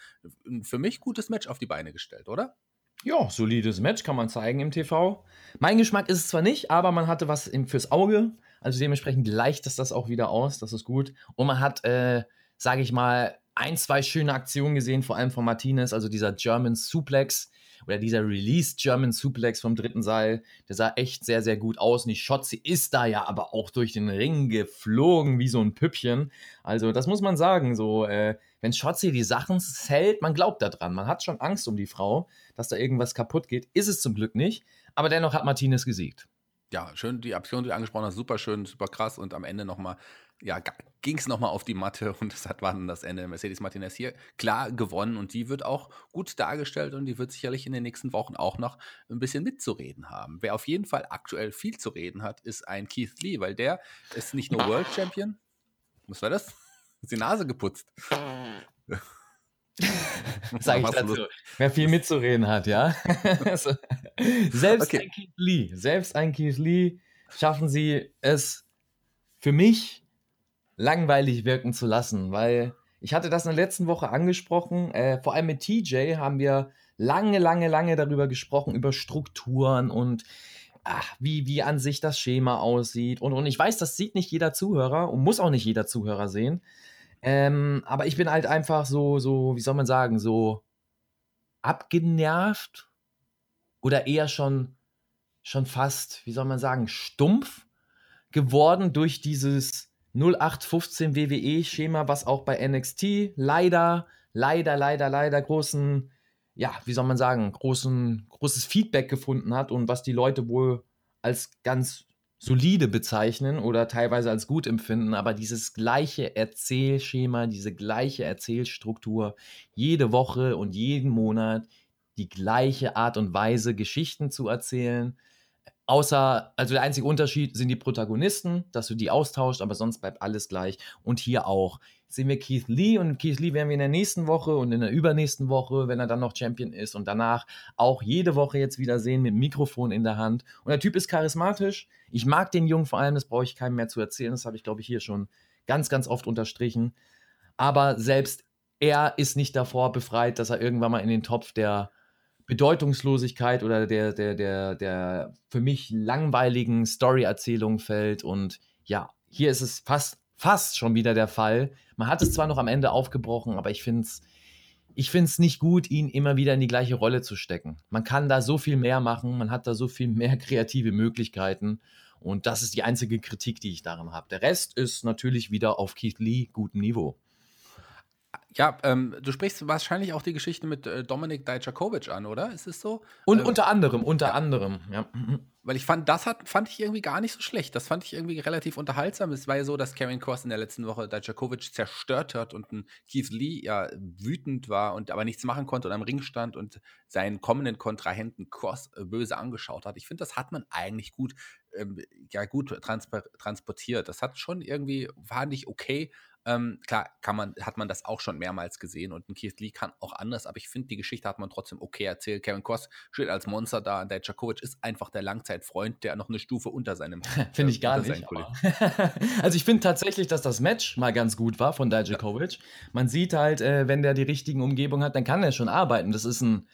ein für mich gutes Match auf die Beine gestellt, oder? Ja, solides Match kann man zeigen im TV. Mein Geschmack ist es zwar nicht, aber man hatte was fürs Auge. Also dementsprechend gleicht es das auch wieder aus. Das ist gut. Und man hat, äh, sage ich mal, ein, zwei schöne Aktionen gesehen, vor allem von Martinez, also dieser German Suplex oder dieser Released German Suplex vom dritten Seil, der sah echt sehr, sehr gut aus. Und die Schotzi ist da ja aber auch durch den Ring geflogen wie so ein Püppchen. Also das muss man sagen, so, äh, wenn Schotzi die Sachen hält, man glaubt daran. Man hat schon Angst um die Frau, dass da irgendwas kaputt geht. Ist es zum Glück nicht. Aber dennoch hat Martinez gesiegt. Ja, schön, die Aktion, die du angesprochen hast, super schön, super krass und am Ende nochmal, ja, ging es nochmal auf die Matte und das hat, war dann das Ende. Mercedes Martinez hier klar gewonnen und die wird auch gut dargestellt und die wird sicherlich in den nächsten Wochen auch noch ein bisschen mitzureden haben. Wer auf jeden Fall aktuell viel zu reden hat, ist ein Keith Lee, weil der ist nicht nur World Champion. Was war das? Ist die Nase geputzt. Sag ich dazu. los? Wer viel mitzureden hat, ja. so. Selbst Okay. ein Keith Lee, selbst ein Keith Lee schaffen sie es für mich langweilig wirken zu lassen, weil ich hatte das in der letzten Woche angesprochen. Äh, vor allem mit TJ haben wir lange, lange, lange darüber gesprochen, über Strukturen und ach, wie, wie an sich das Schema aussieht. Und, und ich weiß, das sieht nicht jeder Zuhörer und muss auch nicht jeder Zuhörer sehen. Ähm, aber ich bin halt einfach so, so, wie soll man sagen, so abgenervt oder eher schon, schon fast, wie soll man sagen, stumpf geworden durch dieses 0815 WWE-Schema, was auch bei NXT leider, leider, leider, leider großen, ja, wie soll man sagen, großen, großes Feedback gefunden hat und was die Leute wohl als ganz solide bezeichnen oder teilweise als gut empfinden, aber dieses gleiche Erzählschema, diese gleiche Erzählstruktur, jede Woche und jeden Monat die gleiche Art und Weise, Geschichten zu erzählen. Außer, also der einzige Unterschied sind die Protagonisten, dass du die austauscht, aber sonst bleibt alles gleich. Und hier auch. Sehen wir Keith Lee und Keith Lee werden wir in der nächsten Woche und in der übernächsten Woche, wenn er dann noch Champion ist und danach auch jede Woche jetzt wieder sehen mit Mikrofon in der Hand. Und der Typ ist charismatisch. Ich mag den Jungen vor allem, das brauche ich keinem mehr zu erzählen. Das habe ich, glaube ich, hier schon ganz, ganz oft unterstrichen. Aber selbst er ist nicht davor befreit, dass er irgendwann mal in den Topf der Bedeutungslosigkeit oder der, der, der, der für mich langweiligen Story-Erzählung fällt. Und ja, hier ist es fast, fast schon wieder der Fall. Man hat es zwar noch am Ende aufgebrochen, aber ich finde es ich find's nicht gut, ihn immer wieder in die gleiche Rolle zu stecken. Man kann da so viel mehr machen, man hat da so viel mehr kreative Möglichkeiten. Und das ist die einzige Kritik, die ich daran habe. Der Rest ist natürlich wieder auf Keith Lee gutem Niveau. Ja, ähm, du sprichst wahrscheinlich auch die Geschichte mit äh, Dominik Dijakovic an, oder? Ist es so? Und Ähm, unter anderem, unter ja. anderem, ja. Weil ich fand, das hat, fand ich irgendwie gar nicht so schlecht. Das fand ich irgendwie relativ unterhaltsam. Es war ja so, dass Karen Cross in der letzten Woche Dijakovic zerstört hat und ein Keith Lee ja wütend war und aber nichts machen konnte und am Ring stand und seinen kommenden Kontrahenten Cross äh, böse angeschaut hat. Ich finde, das hat man eigentlich gut, ähm, ja, gut transportiert. Das hat schon irgendwie, war nicht okay. Ähm, klar, kann man, hat man das auch schon mehrmals gesehen und ein Keith Lee kann auch anders, aber ich finde, die Geschichte hat man trotzdem okay erzählt. Kevin Cross steht als Monster da und der Djakovic ist einfach der Langzeitfreund, der noch eine Stufe unter seinem Finde ich äh, gar nicht. also ich finde tatsächlich, dass das Match mal ganz gut war von Dijakovic. Man sieht halt, äh, wenn der die richtigen Umgebungen hat, dann kann er schon arbeiten. Das ist ein,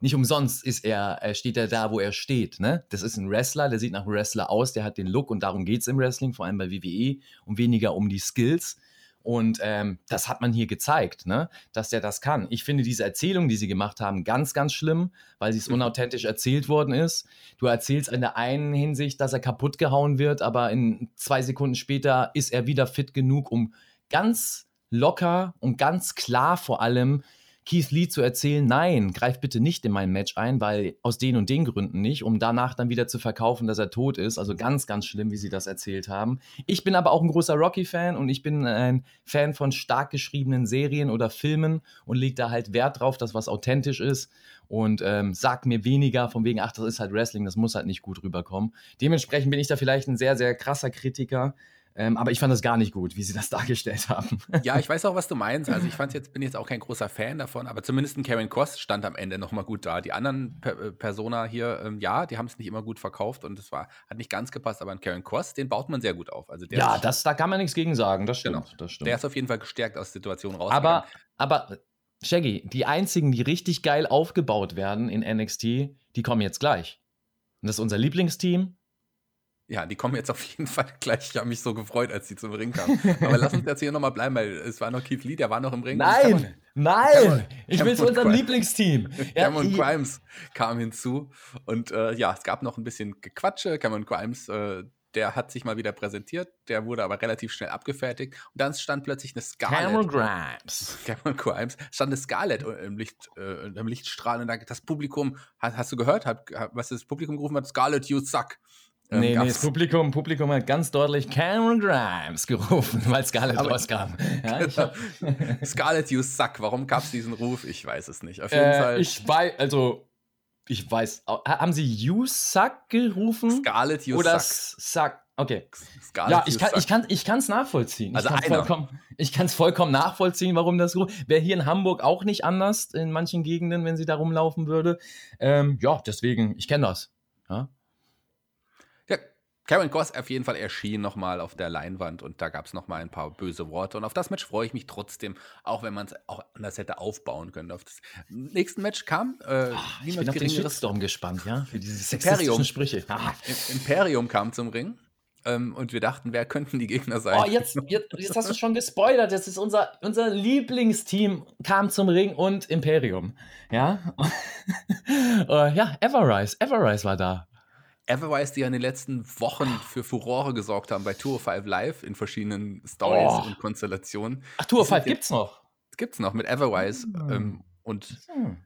nicht umsonst ist er, äh, steht er da, wo er steht. Ne? Das ist ein Wrestler, der sieht nach einem Wrestler aus, der hat den Look und darum geht es im Wrestling, vor allem bei WWE, und weniger um die Skills. Und ähm, das hat man hier gezeigt, ne? dass der das kann. Ich finde diese Erzählung, die sie gemacht haben, ganz, ganz schlimm, weil sie es Mhm. unauthentisch erzählt worden ist. Du erzählst in der einen Hinsicht, dass er kaputt gehauen wird, aber in zwei Sekunden später ist er wieder fit genug, um ganz locker und ganz klar vor allem Keith Lee zu erzählen, nein, greif bitte nicht in mein Match ein, weil aus den und den Gründen nicht, um danach dann wieder zu verkaufen, dass er tot ist. Also ganz, ganz schlimm, wie sie das erzählt haben. Ich bin aber auch ein großer Rocky-Fan und ich bin ein Fan von stark geschriebenen Serien oder Filmen und leg da halt Wert drauf, dass was authentisch ist und ähm, sag mir weniger von wegen, ach, das ist halt Wrestling, das muss halt nicht gut rüberkommen. Dementsprechend bin ich da vielleicht ein sehr, sehr krasser Kritiker. Ähm, aber ich fand das gar nicht gut, wie sie das dargestellt haben. Ja, ich weiß auch, was du meinst. Also ich fand's jetzt, bin jetzt auch kein großer Fan davon, aber zumindest ein Karen Cross stand am Ende nochmal gut da. Die anderen per äh, Persona hier, ähm, ja, die haben es nicht immer gut verkauft und es war, hat nicht ganz gepasst, aber ein Karen Cross, den baut man sehr gut auf. Also der, ja, ist, das, da kann man nichts gegen sagen, das stimmt. Genau. Das stimmt. der ist auf jeden Fall gestärkt aus der Situation raus. aber, aber, Shaggy, die einzigen, die richtig geil aufgebaut werden in NXT, die kommen jetzt gleich. Und das ist unser Lieblingsteam. Ja, die kommen jetzt auf jeden Fall gleich. Ich habe mich so gefreut, als die zum Ring kamen. Aber lass uns jetzt hier nochmal bleiben, weil es war noch Keith Lee, der war noch im Ring. Nein, nein, Cameron- ich will zu Cameron unserem Grimes. Lieblingsteam. Ja, Cameron i- Grimes kam hinzu und äh, ja, es gab noch ein bisschen Gequatsche. Cameron Grimes, äh, der hat sich mal wieder präsentiert, der wurde aber relativ schnell abgefertigt und dann stand plötzlich eine Cameron Scarlett. Grimes. Cameron Grimes stand eine Scarlett im, Licht, äh, im Lichtstrahl und da das Publikum, hast, hast du gehört, hat, was das Publikum gerufen hat? Scarlett, you suck. Ähm, Nee, nee, das Publikum, Publikum hat ganz deutlich Cameron Grimes gerufen, weil Scarlett Aber- rauskam. Ja, ich hab, Scarlett, you suck. Warum gab es diesen Ruf? Ich weiß es nicht. Auf jeden äh, Fall. ich weiß, also, ich weiß, ha- haben sie You Suck gerufen? Scarlett, you Oder suck. Suck? Okay. Scarlett, Ja, ich kann suck. ich kann ich kann's nachvollziehen. Also ich kann's einer. vollkommen vollkommen nachvollziehen, warum das so wäre hier in Hamburg auch nicht anders in manchen Gegenden, wenn sie da rumlaufen würde. Ähm, ja, deswegen, ich kenne das. Ja? Karen Goss auf jeden Fall erschien nochmal auf der Leinwand und da gab es nochmal ein paar böse Worte. Und auf das Match freue ich mich trotzdem, auch wenn man es auch anders hätte aufbauen können. Auf das nächste Match kam äh, Ah, Ich bin auf den. Shitstorm gespannt, ja, für diese Imperium. sexistischen Sprüche. Ah. Im- Imperium kam zum Ring. Ähm, und wir dachten, wer könnten die Gegner sein? Oh, jetzt, jetzt, jetzt hast du schon gespoilert. Das ist unser, unser Lieblingsteam, kam zum Ring und Imperium. Ja, äh, ja Everrise. Everrise war da. Everwise, die ja in den letzten Wochen für Furore gesorgt haben bei Tour 5 Live in verschiedenen Stories Oh. und Konstellationen. Ach, Tour Die sind 5 gibt's noch. Gibt's noch mit Everwise. Hm. Ähm, und Hm.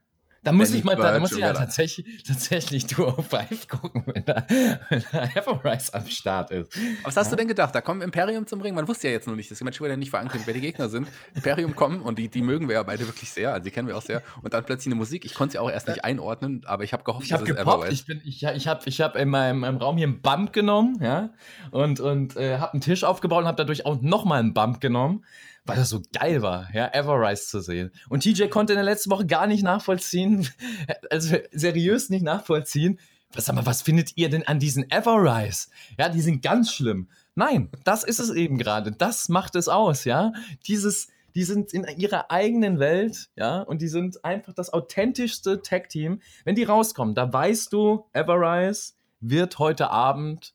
Da muss ich mal, da muss ich ja tatsächlich, tatsächlich Tour 5 gucken, wenn da, wenn da Everrise am Start ist. was hast du denn gedacht? Da kommen Imperium zum Ring. Man wusste ja jetzt noch nicht, das Match wurde ja nicht verankündigt, wer die Gegner sind. Imperium kommen und die, die mögen wir ja beide wirklich sehr. Also die kennen wir auch sehr. Und dann plötzlich eine Musik. Ich konnte sie auch erst nicht einordnen, aber ich habe gehofft, Ich habe dass es gepoppt, Everwise ich, bin, ich, ich habe ich hab in meinem, meinem Raum hier einen Bump genommen, ja, und, und äh, habe einen Tisch aufgebaut und habe dadurch auch nochmal einen Bump genommen, weil das so geil war, ja, Everrise zu sehen. Und TJ konnte in der letzten Woche gar nicht nachvollziehen, also seriös nicht nachvollziehen, was, sag mal, was findet ihr denn an diesen Everrise? Ja, die sind ganz schlimm. Nein, das ist es eben gerade. Das macht es aus, ja. Dieses, die sind in ihrer eigenen Welt, ja, und die sind einfach das authentischste Tag-Team. Wenn die rauskommen, da weißt du, Everrise wird heute Abend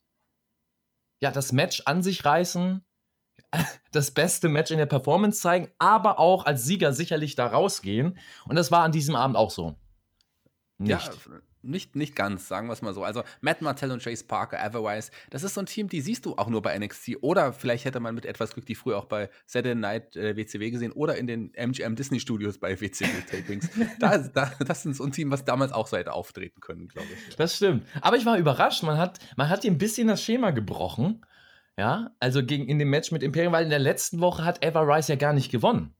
ja das Match an sich reißen, das beste Match in der Performance zeigen, aber auch als Sieger sicherlich da rausgehen. Und das war an diesem Abend auch so. Nicht. Ja, nicht, nicht ganz, sagen wir es mal so. Also Matt Martell und Chase Parker, Everwise, das ist so ein Team, die siehst du auch nur bei NXT. Oder vielleicht hätte man mit etwas Glück die früher auch bei Saturday Night äh, WCW gesehen oder in den MGM Disney Studios bei WCW-Tapings. da, da, das ist so ein Team, was damals auch so hätte auftreten können, glaube ich. Das stimmt. Aber ich war überrascht. Man hat, man hat hier ein bisschen das Schema gebrochen. Ja, also gegen, in dem Match mit Imperium, weil in der letzten Woche hat Everrise ja gar nicht gewonnen.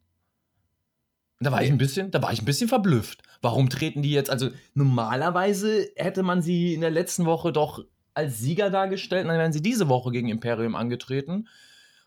Da war ich ein bisschen, da war ich ein bisschen verblüfft. Warum treten die jetzt? Also normalerweise hätte man sie in der letzten Woche doch als Sieger dargestellt, dann wären sie diese Woche gegen Imperium angetreten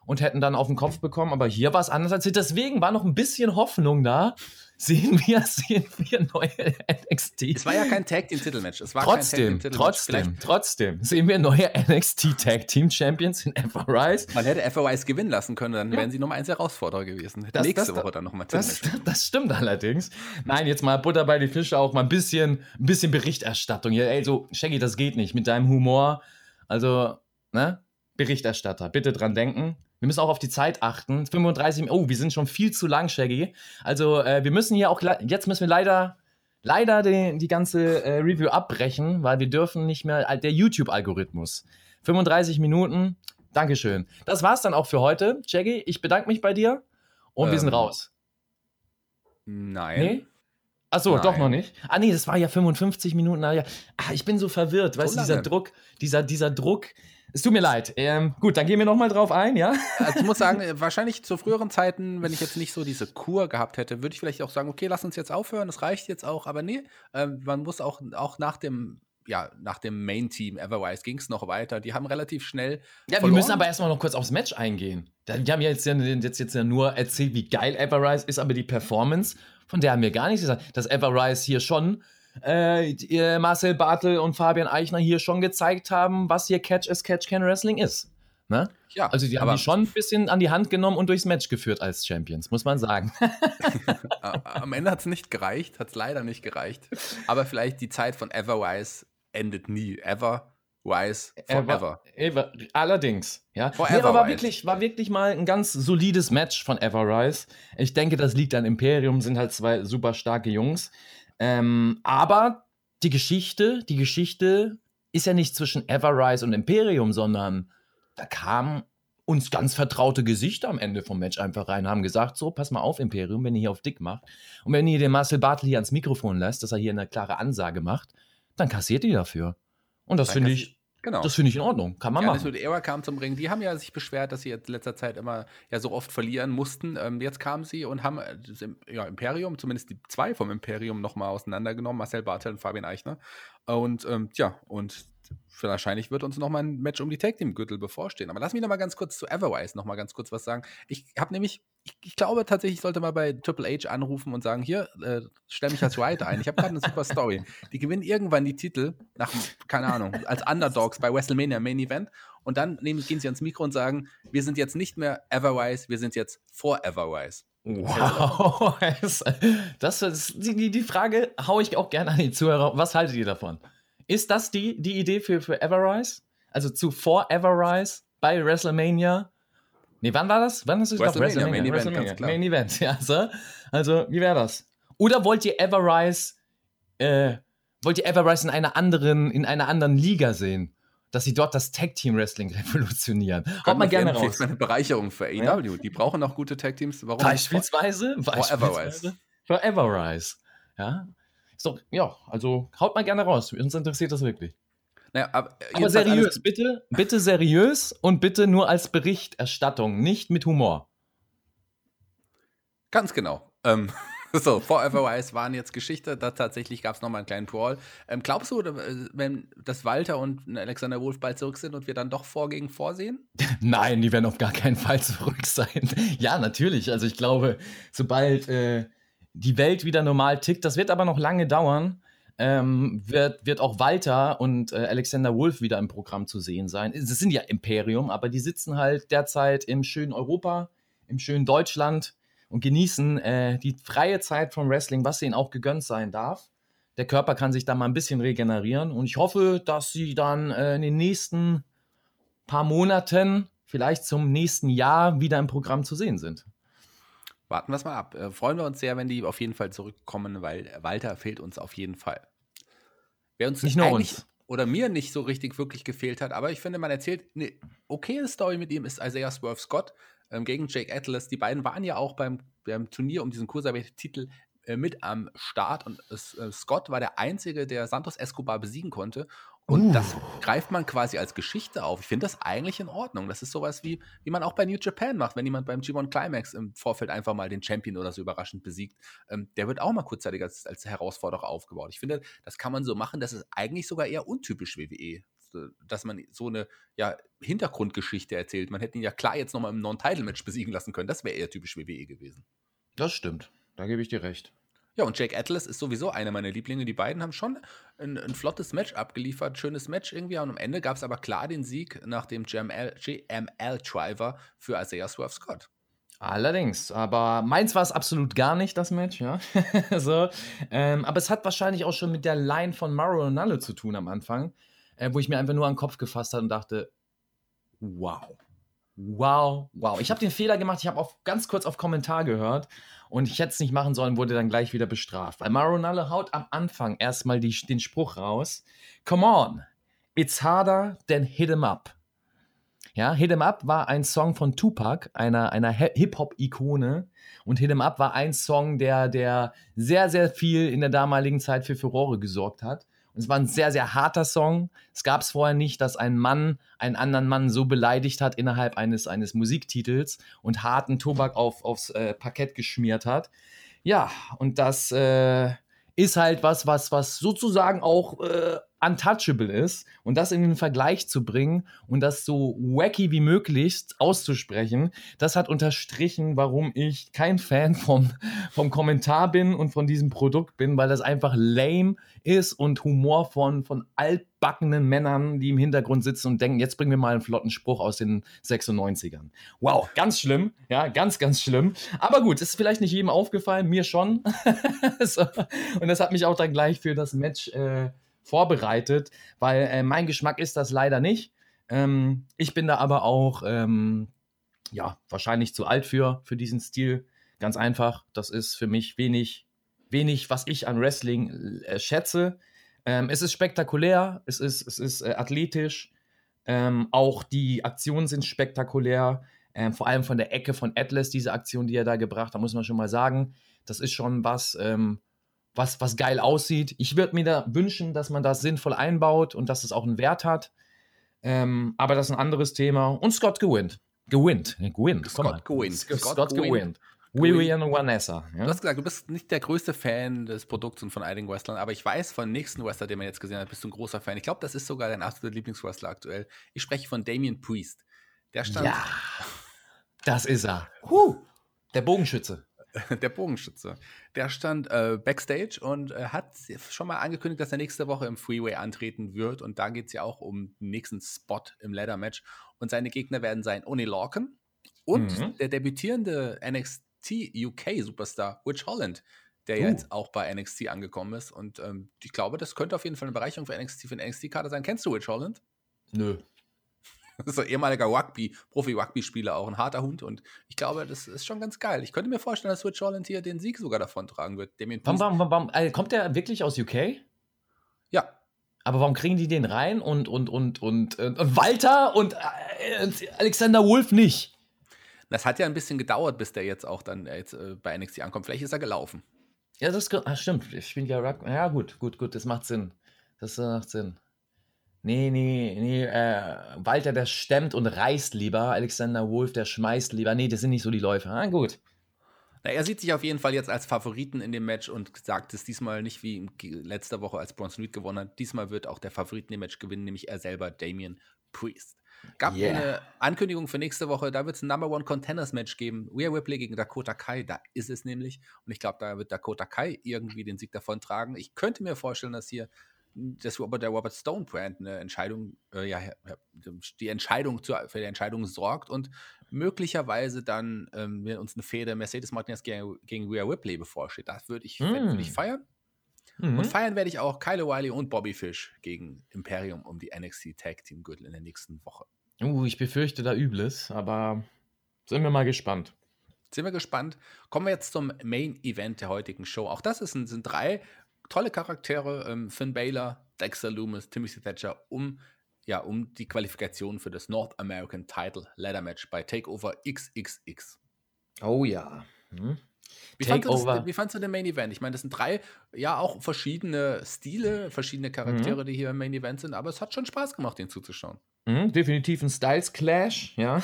und hätten dann auf den Kopf bekommen. Aber hier war es anders als deswegen war noch ein bisschen Hoffnung da, sehen wir, sehen wir neue NXT. Es war ja kein Tag Team Titelmatch. Es war trotzdem, kein trotzdem, Vielleicht trotzdem sehen wir neue NXT Tag Team Champions in FRIs. Man hätte FRIs gewinnen lassen können, dann ja. wären sie Nummer eins Herausforderer gewesen. Das, Nächste das, Woche dann nochmal das, das stimmt allerdings. Nein, jetzt mal Butter bei die Fische, auch mal ein bisschen, ein bisschen Berichterstattung. Ja, ey, so, Shaggy, das geht nicht mit deinem Humor. Also, ne? Berichterstatter, bitte dran denken. Wir müssen auch auf die Zeit achten. 35, oh, wir sind schon viel zu lang, Shaggy. Also, äh, wir müssen hier auch, jetzt müssen wir leider, leider die, die ganze äh, Review abbrechen, weil wir dürfen nicht mehr, äh, der YouTube-Algorithmus. 35 Minuten, Dankeschön. Das war's dann auch für heute, Shaggy. Ich bedanke mich bei dir und ähm, wir sind ähm, raus. Nein. Nee? Achso, doch noch nicht. Ah, nee, das war ja 55 Minuten. Ah, ich bin so verwirrt, weißt du, dieser Druck, dieser, dieser Druck, es tut mir leid. Ähm, gut, dann gehen wir nochmal drauf ein, ja? Also ich muss sagen, wahrscheinlich zu früheren Zeiten, wenn ich jetzt nicht so diese Kur gehabt hätte, würde ich vielleicht auch sagen, okay, lass uns jetzt aufhören, das reicht jetzt auch. Aber nee, äh, man muss auch, auch nach dem ja, nach dem Main-Team Everwise ging es noch weiter. Die haben relativ schnell. Ja, verloren. wir müssen aber erstmal noch kurz aufs Match eingehen. Die haben ja jetzt, jetzt, jetzt ja nur erzählt, wie geil Everrise ist, aber die Performance, von der haben wir gar nichts gesagt. Dass Everrise hier schon äh, Marcel Bartel und Fabian Eichner hier schon gezeigt haben, was hier Catch as Catch Can Wrestling ist. Ne? Ja, also die haben die schon ein bisschen an die Hand genommen und durchs Match geführt als Champions, muss man sagen. Am Ende hat es nicht gereicht, hat es leider nicht gereicht. Aber vielleicht die Zeit von Everwise endet nie. Ever. Wise forever. Ever, allerdings, ja. Forever nee, aber war wirklich, war wirklich mal ein ganz solides Match von Everrise. Ich denke, das liegt an Imperium, sind halt zwei super starke Jungs. Ähm, aber die Geschichte, die Geschichte ist ja nicht zwischen Everrise und Imperium, sondern da kamen uns ganz vertraute Gesichter am Ende vom Match einfach rein, haben gesagt, so, pass mal auf, Imperium, wenn ihr hier auf dick macht und wenn ihr den Marcel Bartel hier ans Mikrofon lässt, dass er hier eine klare Ansage macht, dann kassiert ihr dafür. Und das finde ich, Genau. Das finde ich in Ordnung. Kann man ja, machen. Die Era kam zum Ring. Die haben ja sich beschwert, dass sie in letzter Zeit immer ja so oft verlieren mussten. Ähm, jetzt kamen sie und haben äh, das ja, Imperium, zumindest die zwei vom Imperium, nochmal auseinandergenommen. Marcel Bartel und Fabian Eichner. Und ähm, ja, und wahrscheinlich wird uns noch mal ein Match um die Tag Team Gürtel bevorstehen. Aber lass mich noch mal ganz kurz zu Everwise noch mal ganz kurz was sagen. Ich habe nämlich, ich, ich, glaube tatsächlich, ich sollte mal bei Triple H anrufen und sagen, hier, äh, stell mich als Writer ein. Ich habe gerade eine super Story. Die gewinnen irgendwann die Titel nach, keine Ahnung, als Underdogs bei WrestleMania Main Event und dann nehmen, gehen sie ans Mikro und sagen, wir sind jetzt nicht mehr Everwise, wir sind jetzt Foreverwise. Wow, das ist die, die Frage haue ich auch gerne an die Zuhörer. Was haltet ihr davon? Ist das die, die Idee für, für Everrise? Also zuvor Everrise bei WrestleMania? Nee, wann war das? Wann hast du gesagt? WrestleMania, Main Event, WrestleMania. Main Event, ja. So. Also, wie wäre das? Oder wollt ihr Everrise, äh, wollt ihr Everrise in einer anderen, in einer anderen Liga sehen? Dass sie dort das Tag Team Wrestling revolutionieren. Kommt mal gerne raus. Das ist eine Bereicherung für AEW. Ja? Die brauchen auch gute Tag Teams. Warum? Beispielsweise? Beispielsweise. Für Everrise. Ja. Ist doch, ja, also haut mal gerne raus. Uns interessiert das wirklich. Naja, aber, aber seriös, bitte, bitte seriös und bitte nur als Berichterstattung, nicht mit Humor. Ganz genau. Ähm, so, Forever Wise waren jetzt Geschichte. Da tatsächlich gab es nochmal einen kleinen Brawl. Ähm, glaubst du, äh, wenn das Walter und Alexander Wolf bald zurück sind und wir dann doch vor gegen vorsehen? Nein, die werden auf gar keinen Fall zurück sein. ja, natürlich. Also ich glaube, sobald äh, die Welt wieder normal tickt. Das wird aber noch lange dauern. Ähm, wird, wird auch Walter und äh, Alexander Wolf wieder im Programm zu sehen sein. Es sind ja Imperium, aber die sitzen halt derzeit im schönen Europa, im schönen Deutschland und genießen äh, die freie Zeit vom Wrestling, was ihnen auch gegönnt sein darf. Der Körper kann sich da mal ein bisschen regenerieren und ich hoffe, dass sie dann äh, in den nächsten paar Monaten, vielleicht zum nächsten Jahr, wieder im Programm zu sehen sind. Warten wir es mal ab. Äh, freuen wir uns sehr, wenn die auf jeden Fall zurückkommen, weil Walter fehlt uns auf jeden Fall. Wer uns nicht nur uns. oder mir nicht so richtig wirklich gefehlt hat, aber ich finde, man erzählt eine okaye Story mit ihm, ist Isaiah Swerve Scott ähm, gegen Jake Atlas. Die beiden waren ja auch beim, beim Turnier um diesen Cruiserweight-Titel äh, mit am Start und äh, Scott war der Einzige, der Santos Escobar besiegen konnte. Und uh. das greift man quasi als Geschichte auf. Ich finde das eigentlich in Ordnung. Das ist sowas wie, wie man auch bei New Japan macht, wenn jemand beim G1 Climax im Vorfeld einfach mal den Champion oder so überraschend besiegt. Ähm, der wird auch mal kurzzeitig als, als Herausforderer aufgebaut. Ich finde, das kann man so machen. Das ist eigentlich sogar eher untypisch WWE dass man so eine ja, Hintergrundgeschichte erzählt. Man hätte ihn ja klar jetzt nochmal im Non-Title-Match besiegen lassen können. Das wäre eher typisch WWE gewesen. Das stimmt. Da gebe ich dir recht. Ja, und Jake Atlas ist sowieso einer meiner Lieblinge. Die beiden haben schon ein, ein flottes Match abgeliefert, schönes Match irgendwie. Und am Ende gab es aber klar den Sieg nach dem GML-Driver für Isaiah Swerve Scott. Allerdings, aber meins war es absolut gar nicht, das Match, ja. so, ähm, aber es hat wahrscheinlich auch schon mit der Line von Mauro Nalle zu tun am Anfang, äh, wo ich mir einfach nur an den Kopf gefasst habe und dachte, wow. Wow, wow. Ich habe den Fehler gemacht, ich habe ganz kurz auf Kommentar gehört und ich hätte es nicht machen sollen, wurde dann gleich wieder bestraft. Weil Maronalle haut am Anfang erstmal die, den Spruch raus: Come on, it's harder than hit 'em up. Ja, Hit 'em Up war ein Song von Tupac, einer, einer Hip-Hop-Ikone. Und Hit 'em Up war ein Song, der, der sehr, sehr viel in der damaligen Zeit für Furore gesorgt hat. Es war ein sehr, sehr harter Song. Es gab es vorher nicht, dass ein Mann einen anderen Mann so beleidigt hat innerhalb eines, eines Musiktitels und harten Tobak auf, aufs äh, Parkett geschmiert hat. Ja, und das äh, ist halt was, was, was sozusagen auch äh, untouchable ist und das in den Vergleich zu bringen und das so wacky wie möglich auszusprechen, das hat unterstrichen, warum ich kein Fan vom, vom Kommentar bin und von diesem Produkt bin, weil das einfach lame ist und Humor von, von altbackenen Männern, die im Hintergrund sitzen und denken, jetzt bringen wir mal einen flotten Spruch aus den 96ern. Wow, ganz schlimm, ja, ganz, ganz schlimm. Aber gut, ist vielleicht nicht jedem aufgefallen, mir schon. so. Und das hat mich auch dann gleich für das Match äh, vorbereitet, weil äh, mein Geschmack ist das leider nicht. Ähm, ich bin da aber auch, ähm, ja, wahrscheinlich zu alt für, für diesen Stil. Ganz einfach, das ist für mich wenig, wenig, was ich an Wrestling äh, schätze. Ähm, es ist spektakulär, es ist, es ist äh, athletisch, ähm, auch die Aktionen sind spektakulär. Ähm, vor allem von der Ecke von Atlas, diese Aktion, die er da gebracht hat, muss man schon mal sagen. Das ist schon was, ähm, was, was geil aussieht. Ich würde mir da wünschen, dass man das sinnvoll einbaut und dass es auch einen Wert hat. Ähm, aber das ist ein anderes Thema. Und Scott gewinnt. Gewinnt. Gewinnt. Scott gewinnt. Scott, Scott gewinnt. Vivian Vanessa. Ja? Du hast gesagt, du bist nicht der größte Fan des Produkts und von einigen Wrestlern, aber ich weiß von nächsten Wrestler, den man jetzt gesehen hat, bist du ein großer Fan. Ich glaube, das ist sogar dein absoluter Lieblingswrestler aktuell. Ich spreche von Damien Priest. Der stand. Ja, das ist er. Huh, der Bogenschütze. der Bogenschütze. Der stand äh, backstage und äh, hat schon mal angekündigt, dass er nächste Woche im Freeway antreten wird. Und da geht es ja auch um den nächsten Spot im Ladder-Match. Und seine Gegner werden sein Oni Lorcan und mhm. der debütierende NXT UK-Superstar Witch Holland, der uh. jetzt auch bei NXT angekommen ist. Und ähm, ich glaube, das könnte auf jeden Fall eine Bereicherung für NXT, für den NXT-Kader sein. Kennst du Witch Holland? Nö. Das ist ein ehemaliger Rugby, Profi-Rugby-Spieler, auch ein harter Hund. Und ich glaube, das ist schon ganz geil. Ich könnte mir vorstellen, dass Switch Holland hier den Sieg sogar davon tragen wird. Warum, warum, warum, also kommt der wirklich aus UK? Ja. Aber warum kriegen die den rein und, und, und, und, und Walter und äh, Alexander Wolf nicht? Das hat ja ein bisschen gedauert, bis der jetzt auch dann äh, jetzt, äh, bei NXT ankommt. Vielleicht ist er gelaufen. Ja, das ach, stimmt. Ich spiele ja Rugby. Ja, gut, gut, gut. Das macht Sinn. Das macht Sinn. Nee, nee, nee, äh, Walter, der stemmt und reißt lieber. Alexander Wolf, der schmeißt lieber. Nee, das sind nicht so die Läufer. Ah, gut. Na, er sieht sich auf jeden Fall jetzt als Favoriten in dem Match und sagt es diesmal nicht wie letzte Woche, als Bronson Reed gewonnen hat. Diesmal wird auch der Favoriten im Match gewinnen, nämlich er selber, Damien Priest. Gab yeah. eine Ankündigung für nächste Woche, da wird es ein Number One Contenders Match geben. Rhea Ripley gegen Dakota Kai, da ist es nämlich. Und ich glaube, da wird Dakota Kai irgendwie den Sieg davon tragen. Ich könnte mir vorstellen, dass hier dass Robert, der Robert Stone Brand eine Entscheidung, äh, ja, die Entscheidung zu, für die Entscheidung sorgt und möglicherweise dann ähm, uns eine Fehde Mercedes Martinez gegen, gegen Rhea Ripley bevorsteht. Das würde ich, mm. würd ich feiern. Mhm. Und feiern werde ich auch Kyle O'Reilly und Bobby Fish gegen Imperium um die NXT Tag Team Gürtel in der nächsten Woche. Uh, ich befürchte da Übles, aber sind wir mal gespannt. Sind wir gespannt. Kommen wir jetzt zum Main Event der heutigen Show. Auch das ist, sind drei tolle Charaktere. Ähm, Finn Baylor, Dexter Loomis, Timothy Thatcher um, ja, um die Qualifikation für das North American Title Ladder Match bei Takeover XXX. Oh ja. Hm. Wie, fandst das, wie fandst du den Main Event? Ich meine, das sind drei, ja, auch verschiedene Stile, verschiedene Charaktere, mhm. die hier im Main Event sind, aber es hat schon Spaß gemacht, den zuzuschauen. Mhm, definitiv ein Styles Clash, ja,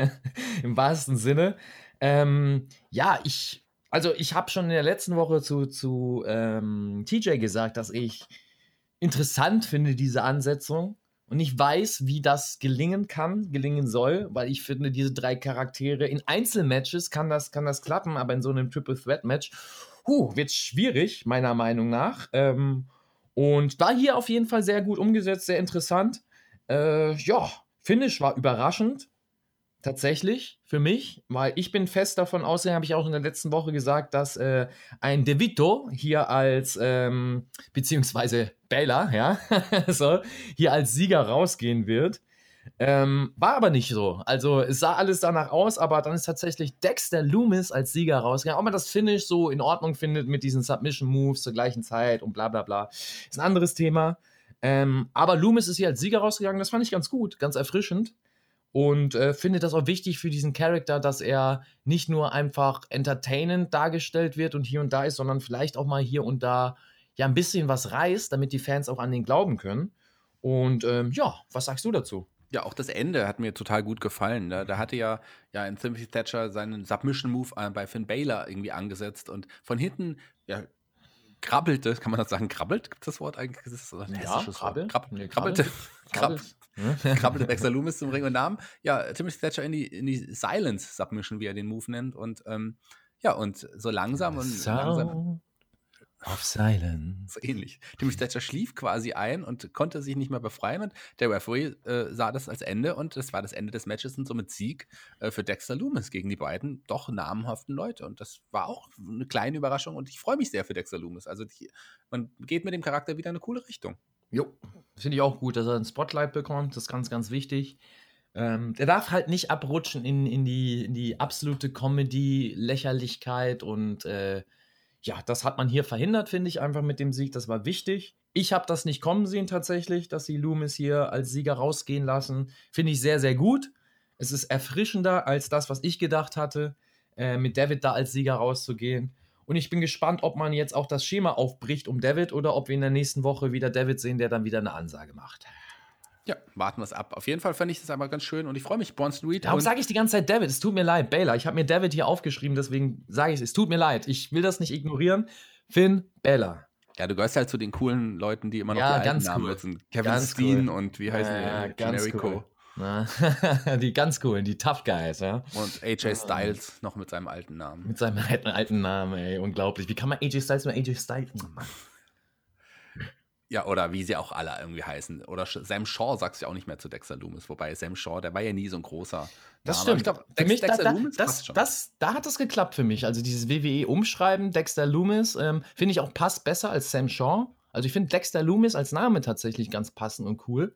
im wahrsten Sinne. Ähm, ja, ich, also ich habe schon in der letzten Woche zu, zu ähm, TJ gesagt, dass ich interessant finde, diese Ansetzung. Und ich weiß, wie das gelingen kann, gelingen soll, weil ich finde, diese drei Charaktere in Einzelmatches kann das, kann das klappen, aber in so einem Triple Threat Match, huh, wird schwierig, meiner Meinung nach. Ähm, und da hier auf jeden Fall sehr gut umgesetzt, sehr interessant. Äh, ja, Finish war überraschend. Tatsächlich für mich, weil ich bin fest davon ausgegangen, habe ich auch in der letzten Woche gesagt, dass äh, ein DeVito hier als, ähm, beziehungsweise Baylor, ja, so, hier als Sieger rausgehen wird. Ähm, war aber nicht so. Also es sah alles danach aus, aber dann ist tatsächlich Dexter Loomis als Sieger rausgegangen. Ob man das Finish so in Ordnung findet mit diesen Submission-Moves zur gleichen Zeit und bla bla bla, ist ein anderes Thema. Ähm, aber Loomis ist hier als Sieger rausgegangen, das fand ich ganz gut, ganz erfrischend und äh, finde das auch wichtig für diesen Charakter, dass er nicht nur einfach entertainend dargestellt wird und hier und da ist, sondern vielleicht auch mal hier und da ja ein bisschen was reißt, damit die Fans auch an den glauben können. Und ähm, ja, was sagst du dazu? Ja, auch das Ende hat mir total gut gefallen. Da, da hatte ja, ja in Timothy Thatcher seinen Submission-Move äh, bei Finn Baylor irgendwie angesetzt und von hinten ja, krabbelte, kann man das sagen, krabbelt? Gibt es das Wort eigentlich? Das ist ein ja, krabbel. Krab nee, krabbelte, krabbelt, krabbelte Dexter Loomis zum Ring und nahm, ja, Timothy Thatcher in die, in die Silence Submission, wie er den Move nennt und ähm, ja, und so langsam und so. langsam auf Silence. So ähnlich. Timothy Thatcher schlief quasi ein und konnte sich nicht mehr befreien. Und der Referee äh, sah das als Ende und das war das Ende des Matches und somit Sieg äh, für Dexter Loomis gegen die beiden doch namhaften Leute. Und das war auch eine kleine Überraschung und ich freue mich sehr für Dexter Loomis. Also die, man geht mit dem Charakter wieder in eine coole Richtung. Jo, finde ich auch gut, dass er ein Spotlight bekommt. Das ist ganz, ganz wichtig. Ähm, der darf halt nicht abrutschen in, in, die, in die absolute Comedy-Lächerlichkeit und äh, ja, das hat man hier verhindert, finde ich, einfach mit dem Sieg. Das war wichtig. Ich habe das nicht kommen sehen tatsächlich, dass sie Loomis hier als Sieger rausgehen lassen. Finde ich sehr, sehr gut. Es ist erfrischender als das, was ich gedacht hatte, äh, mit David da als Sieger rauszugehen. Und ich bin gespannt, ob man jetzt auch das Schema aufbricht um David oder ob wir in der nächsten Woche wieder David sehen, der dann wieder eine Ansage macht. Ja, warten wir es ab. Auf jeden Fall fand ich das aber ganz schön und ich freue mich, Bronson Reed. Warum sage ich die ganze Zeit David? Es tut mir leid, Baylor. Ich habe mir David hier aufgeschrieben, deswegen sage ich es. Es tut mir leid. Ich will das nicht ignorieren. Finn Baylor. Ja, du gehörst halt zu den coolen Leuten, die immer noch ja, die alten Namen cool. nutzen. Kevin ganz Steen cool. und wie heißen ja, die? Ganz Generico. Cool. die ganz coolen, die Tough Guys, ja. Und AJ Styles noch mit seinem alten Namen. Mit seinem alten, alten Namen, ey, unglaublich. Wie kann man AJ Styles mit AJ Styles? Oh Mann. Ja, oder wie sie auch alle irgendwie heißen. Oder Sam Shaw sagst du ja auch nicht mehr zu Dexter Loomis. Wobei Sam Shaw, der war ja nie so ein großer. Das Name. stimmt. glaub, für mich, Dexter da, Loomis das, schon. das, da hat es geklappt für mich. Also dieses WWE-Umschreiben, Dexter Loomis, ähm, finde ich auch passt besser als Sam Shaw. Also ich finde Dexter Loomis als Name tatsächlich ganz passend und cool.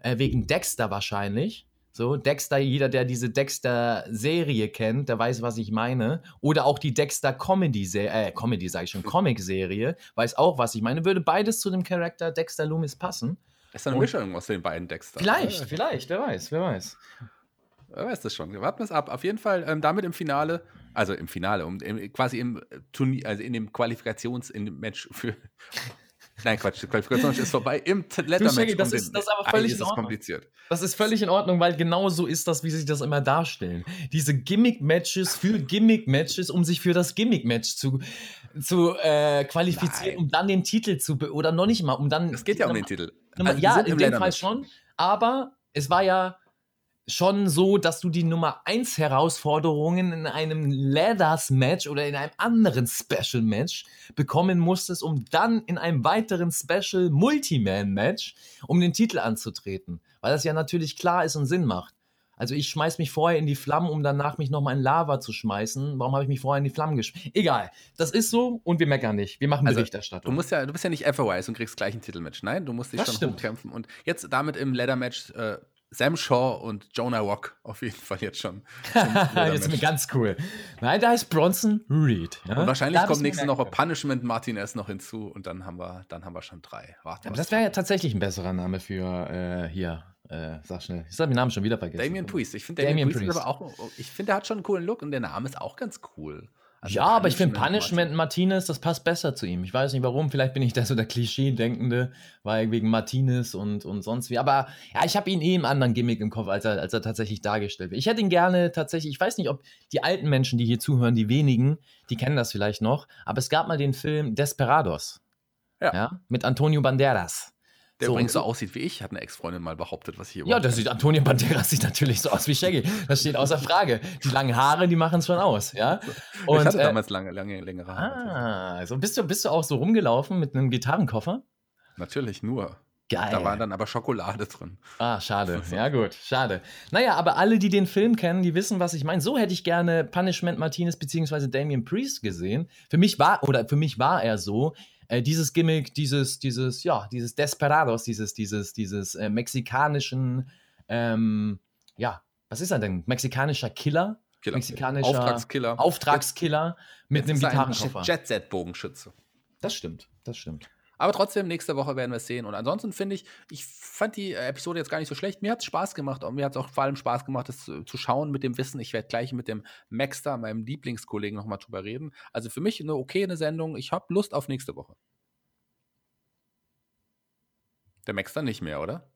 Äh, wegen Dexter wahrscheinlich. So, Dexter, jeder, der diese Dexter-Serie kennt, der weiß, was ich meine. Oder auch die Dexter-Comedy-Serie, äh, Comedy sage ich schon, Comic-Serie, weiß auch, was ich meine. Würde beides zu dem Charakter Dexter Loomis passen. ist da eine Und- Mischung aus den beiden Dexter. Vielleicht, Ja, vielleicht, wer weiß, wer weiß. Wer weiß das schon. Warten wir es ab. Auf jeden Fall ähm, damit im Finale, also im Finale, um, im, quasi im äh, Turnier, also in dem Qualifikations-, in dem Match für. Nein, Quatsch, das Qualifikationsmatch ist vorbei. Im Leather-Match. Shaggy, das ist- das ist aber völlig ist in Ordnung. kompliziert. Das ist völlig in Ordnung, weil genau so ist das, wie sie sich das immer darstellen. Diese Gimmick-Matches für Gimmick-Matches, um sich für das Gimmick-Match zu, zu äh, qualifizieren, Nein. um dann den Titel zu, be oder noch nicht mal, um dann. Es geht ja um den Titel. Also, die ja, in dem Fall schon, aber es war ja schon so, dass du die Nummer 1 Herausforderungen in einem Ladders Match oder in einem anderen Special Match bekommen musstest, um dann in einem weiteren Special Multiman Match um den Titel anzutreten, weil das ja natürlich klar ist und Sinn macht. Also ich schmeiß mich vorher in die Flammen, um danach mich nochmal in Lava zu schmeißen. Warum habe ich mich vorher in die Flammen geschmissen? Egal. Das ist so und wir meckern nicht. Wir machen Also, Berichterstattung. Du musst ja, du bist ja nicht FOIs und kriegst gleich ein Titelmatch. Nein, du musst dich Das schon stimmt. hochkämpfen. Und jetzt damit im Leather-Match äh, Sam Shaw und Jonah Rock auf jeden Fall jetzt schon. jetzt mir ganz cool. Nein, da ist Bronson Reed. Ja? Und wahrscheinlich kommt nächste Woche Punishment Martinez noch hinzu und dann haben wir, dann haben wir schon drei. Warten Aber das wäre ja tatsächlich ein besserer Name für äh, hier. Äh, sag schnell. Ich habe den Namen schon wieder vergessen. Damien Priest. Ich finde Damien, Damien Priest, Priest. aber auch. Ich finde, der hat schon einen coolen Look und der Name ist auch ganz cool. Also ja, aber ich finde Punishment Martinez, das passt besser zu ihm. Ich weiß nicht warum, vielleicht bin ich da so der Klischee-Denkende, weil wegen Martinez und, und sonst wie. Aber ja, ich habe ihn eh im anderen Gimmick im Kopf, als er, als er tatsächlich dargestellt wird. Ich hätte ihn gerne tatsächlich, ich weiß nicht, ob die alten Menschen, die hier zuhören, die wenigen, die kennen das vielleicht noch, aber es gab mal den Film Desperados. Ja. ja mit Antonio Banderas. Der so, übrigens so aussieht wie ich, hat eine Ex-Freundin mal behauptet, was hier Ja, das sieht Antonio Banderas sieht natürlich so aus wie Shaggy. Das steht außer Frage. Die langen Haare, die machen es schon aus, ja. Und, ich hatte äh, damals lange, lange, längere Haare. Ah, also bist du, bist du auch so rumgelaufen mit einem Gitarrenkoffer? Natürlich, nur. Geil. Da war dann aber Schokolade drin. Ah, schade. Ja, gut, schade. Naja, aber alle, die den Film kennen, die wissen, was ich meine. So hätte ich gerne Punishment Martinez bzw. Damien Priest gesehen. Für mich war, oder für mich war er so, äh, dieses Gimmick, dieses, dieses, ja, dieses Desperados, dieses, dieses, dieses äh, mexikanischen, ähm, ja, was ist er denn? Mexikanischer Killer? Killer. Mexikanischer Auftragskiller. Auftragskiller mit einem Gitarrenkoffer. Jet-Set-Bogenschütze. Das stimmt, das stimmt. Aber trotzdem, nächste Woche werden wir es sehen. Und ansonsten finde ich, ich fand die Episode jetzt gar nicht so schlecht. Mir hat es Spaß gemacht und mir hat es auch vor allem Spaß gemacht, das zu, zu schauen mit dem Wissen. Ich werde gleich mit dem Maxter, meinem Lieblingskollegen, nochmal drüber reden. Also für mich eine okay eine Sendung. Ich habe Lust auf nächste Woche. Der Maxter nicht mehr, oder?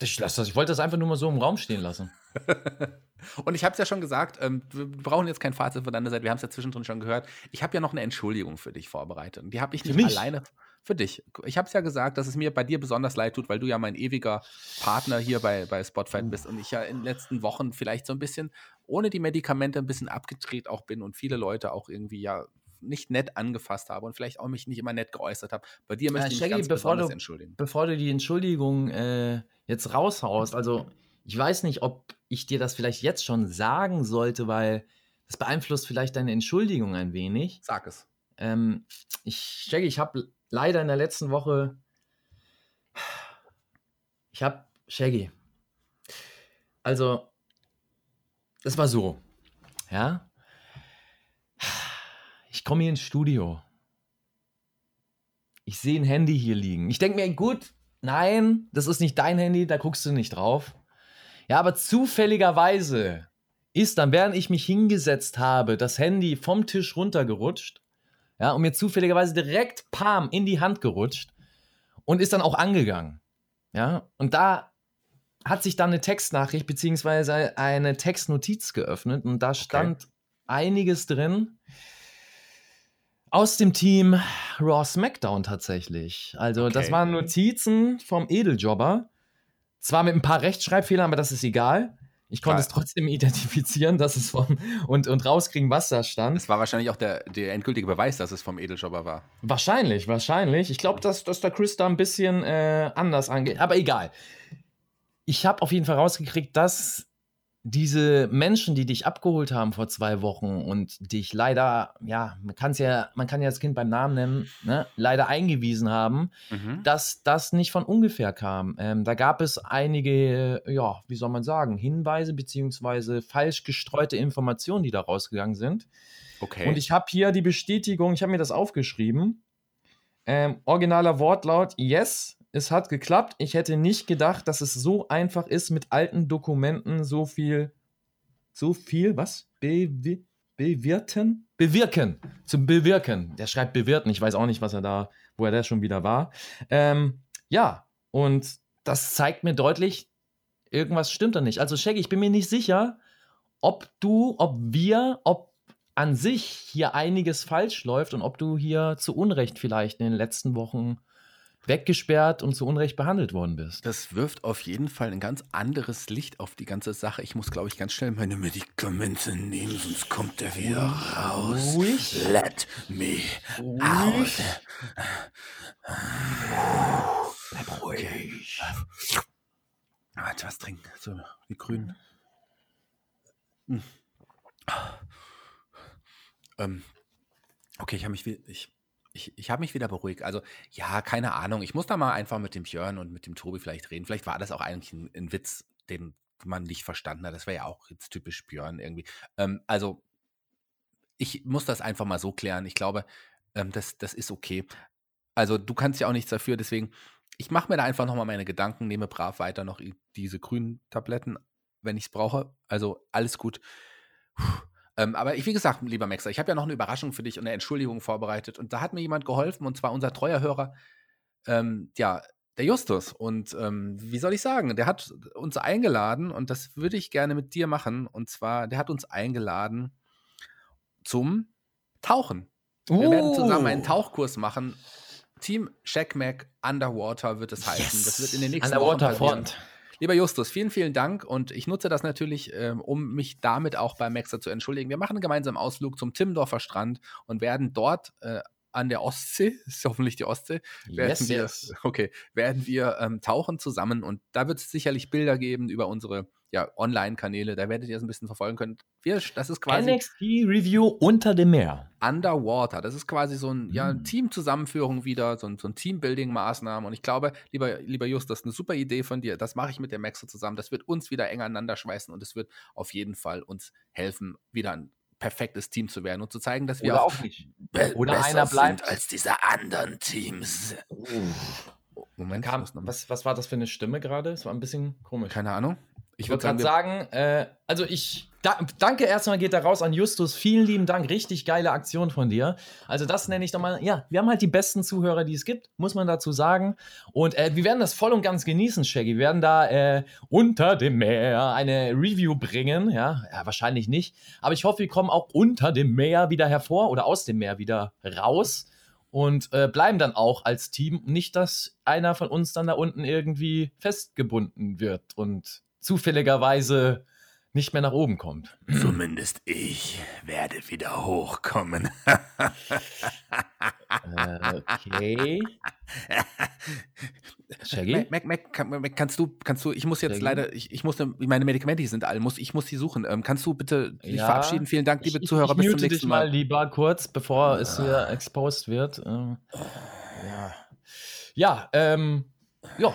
Ich, das, ich wollte das einfach nur mal so im Raum stehen lassen. Und ich habe es ja schon gesagt, ähm, wir brauchen jetzt kein Fazit von deiner Seite, wir haben es ja zwischendrin schon gehört. Ich habe ja noch eine Entschuldigung für dich vorbereitet. Und die habe ich nicht alleine für dich. Ich habe es ja gesagt, dass es mir bei dir besonders leid tut, weil du ja mein ewiger Partner hier bei, bei Spotify bist und ich ja in den letzten Wochen vielleicht so ein bisschen ohne die Medikamente ein bisschen abgedreht auch bin und viele Leute auch irgendwie ja nicht nett angefasst habe und vielleicht auch mich nicht immer nett geäußert habe. Bei dir möchte ja, ich mich ganz bevor besonders du, entschuldigen. Bevor du die Entschuldigung äh, jetzt raushaust, also ich weiß nicht, ob ich dir das vielleicht jetzt schon sagen sollte, weil das beeinflusst vielleicht deine Entschuldigung ein wenig. Sag es. Ähm, ich checke, ich habe leider in der letzten Woche. Ich habe Shaggy. Also, es war so. Ja. Ich komme hier ins Studio. Ich sehe ein Handy hier liegen. Ich denke mir, gut, nein, das ist nicht dein Handy, da guckst du nicht drauf. Ja, aber zufälligerweise ist dann, während ich mich hingesetzt habe, das Handy vom Tisch runtergerutscht. Ja, und mir zufälligerweise direkt Palm in die Hand gerutscht und ist dann auch angegangen. Ja, und da hat sich dann eine Textnachricht beziehungsweise eine Textnotiz geöffnet und da stand okay. einiges drin aus dem Team Raw SmackDown tatsächlich. Also okay. das waren Notizen vom Edeljobber zwar mit ein paar Rechtschreibfehlern, aber das ist egal. Ich konnte ja. es trotzdem identifizieren, dass es vom und, und rauskriegen, was da stand. Es war wahrscheinlich auch der, der endgültige Beweis, dass es vom Edeljobber war. Wahrscheinlich, wahrscheinlich. Ich glaube, dass, dass der Chris da ein bisschen äh, anders angeht. Aber egal. Ich habe auf jeden Fall rausgekriegt, dass diese Menschen, die dich abgeholt haben vor zwei Wochen und dich leider, ja, man kann es ja, man kann ja das Kind beim Namen nennen, ne, leider eingewiesen haben, mhm. dass das nicht von ungefähr kam. Ähm, da gab es einige, ja, wie soll man sagen, Hinweise beziehungsweise falsch gestreute Informationen, die da rausgegangen sind. Okay. Und ich habe hier die Bestätigung, ich habe mir das aufgeschrieben. Ähm, originaler Wortlaut, yes, es hat geklappt. Ich hätte nicht gedacht, dass es so einfach ist, mit alten Dokumenten so viel, so viel, was? Be bewirten? Bewirken. Zum Bewirken. Der schreibt bewirten. Ich weiß auch nicht, was er da, wo er da schon wieder war. Ähm, ja, und das zeigt mir deutlich, irgendwas stimmt da nicht. Also, Shaggy, ich bin mir nicht sicher, ob du, ob wir, ob an sich hier einiges falsch läuft und ob du hier zu Unrecht vielleicht in den letzten Wochen weggesperrt und zu Unrecht behandelt worden bist. Das wirft auf jeden Fall ein ganz anderes Licht auf die ganze Sache. Ich muss, glaube ich, ganz schnell meine Medikamente nehmen, sonst kommt er wieder raus. Ruhig. Let me Ruhig. Bleib ruhig. Warte, was trinken? So, die Grünen. Hm. Ähm, okay, ich habe mich, ich, ich, ich habe mich wieder beruhigt. Also, ja, keine Ahnung. Ich muss da mal einfach mit dem Björn und mit dem Tobi vielleicht reden. Vielleicht war das auch eigentlich ein, ein Witz, den man nicht verstanden hat. Das wäre ja auch jetzt typisch Björn irgendwie. Ähm, also, ich muss das einfach mal so klären. Ich glaube, ähm, das, das ist okay. Also, du kannst ja auch nichts dafür. Deswegen, ich mache mir da einfach nochmal meine Gedanken, nehme brav weiter noch diese grünen Tabletten, wenn ich es brauche. Also, alles gut. Puh. Ähm, aber ich, wie gesagt, lieber Maxer, ich habe ja noch eine Überraschung für dich und eine Entschuldigung vorbereitet. Und da hat mir jemand geholfen, und zwar unser treuer Hörer, ähm, ja, der Justus. Und ähm, wie soll ich sagen, der hat uns eingeladen, und das würde ich gerne mit dir machen. Und zwar, der hat uns eingeladen zum Tauchen. Uh. Wir werden zusammen einen oh. Tauchkurs machen. Team Shackmack Underwater wird es heißen. Yes. Das wird in den nächsten Underwater Wochen passieren. Lieber Justus, vielen, vielen Dank und ich nutze das natürlich, ähm, um mich damit auch bei Maxer zu entschuldigen. Wir machen einen gemeinsamen Ausflug zum Timmendorfer Strand und werden dort äh, an der Ostsee, ist hoffentlich die Ostsee, werden yes, wir, yes. okay, werden wir ähm, tauchen zusammen und da wird es sicherlich Bilder geben über unsere ja, Online-Kanäle, da werdet ihr es ein bisschen verfolgen können. Wir, das ist quasi NXT Review unter dem Meer. Underwater. Das ist quasi so ein, ja, mhm. Teamzusammenführung wieder, so ein, so ein Teambuilding-Maßnahmen. Und ich glaube, lieber, lieber Just, das ist eine super Idee von dir. Das mache ich mit der Maxo zusammen. Das wird uns wieder eng aneinander schweißen und es wird auf jeden Fall uns helfen, wieder ein perfektes Team zu werden und zu zeigen, dass wir Oder auch, nicht. Oder einer bleibt als diese anderen Teams. Moment, Kam, was, was war das für eine Stimme gerade? Es war ein bisschen komisch. Keine Ahnung. Ich würde gerade sagen, äh, also ich da, danke erstmal geht da raus an Justus. Vielen lieben Dank, richtig geile Aktion von dir. Also das nenne ich doch mal, ja, wir haben halt die besten Zuhörer, die es gibt, muss man dazu sagen. Und äh, wir werden das voll und ganz genießen, Shaggy. Wir werden da äh, unter dem Meer eine Review bringen, ja? ja, wahrscheinlich nicht. Aber ich hoffe, wir kommen auch unter dem Meer wieder hervor oder aus dem Meer wieder raus und äh, bleiben dann auch als Team. Nicht, dass einer von uns dann da unten irgendwie festgebunden wird und zufälligerweise nicht mehr nach oben kommt. Zumindest ich werde wieder hochkommen. okay. Shaggy? Mac, Mac, Mac, kannst du, kannst du, ich muss jetzt Shaggy? leider, ich, ich muss, meine Medikamente sind alle, muss, ich muss die suchen. Ähm, kannst du bitte dich ja, verabschieden? Vielen Dank, liebe ich, Zuhörer, ich, ich bis zum nächsten dich Mal. mal lieber kurz, bevor ah. es hier exposed wird. Ähm, ja, ja, ähm, ja,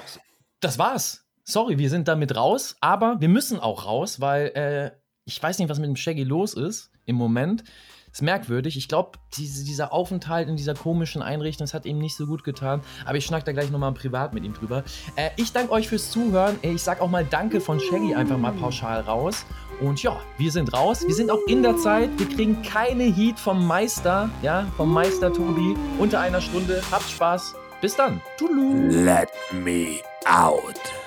das war's sorry, wir sind damit raus, aber wir müssen auch raus, weil äh, ich weiß nicht, was mit dem Shaggy los ist im Moment. Ist merkwürdig. Ich glaube, diese, dieser Aufenthalt in dieser komischen Einrichtung, das hat ihm nicht so gut getan. Aber ich schnack da gleich nochmal privat mit ihm drüber. Äh, ich danke euch fürs Zuhören. Ich sag auch mal Danke von Shaggy einfach mal pauschal raus. Und ja, wir sind raus. Wir sind auch in der Zeit. Wir kriegen keine Heat vom Meister, ja, vom Meister Tobi. Unter einer Stunde. Habt Spaß. Bis dann. Tulu. Let me out.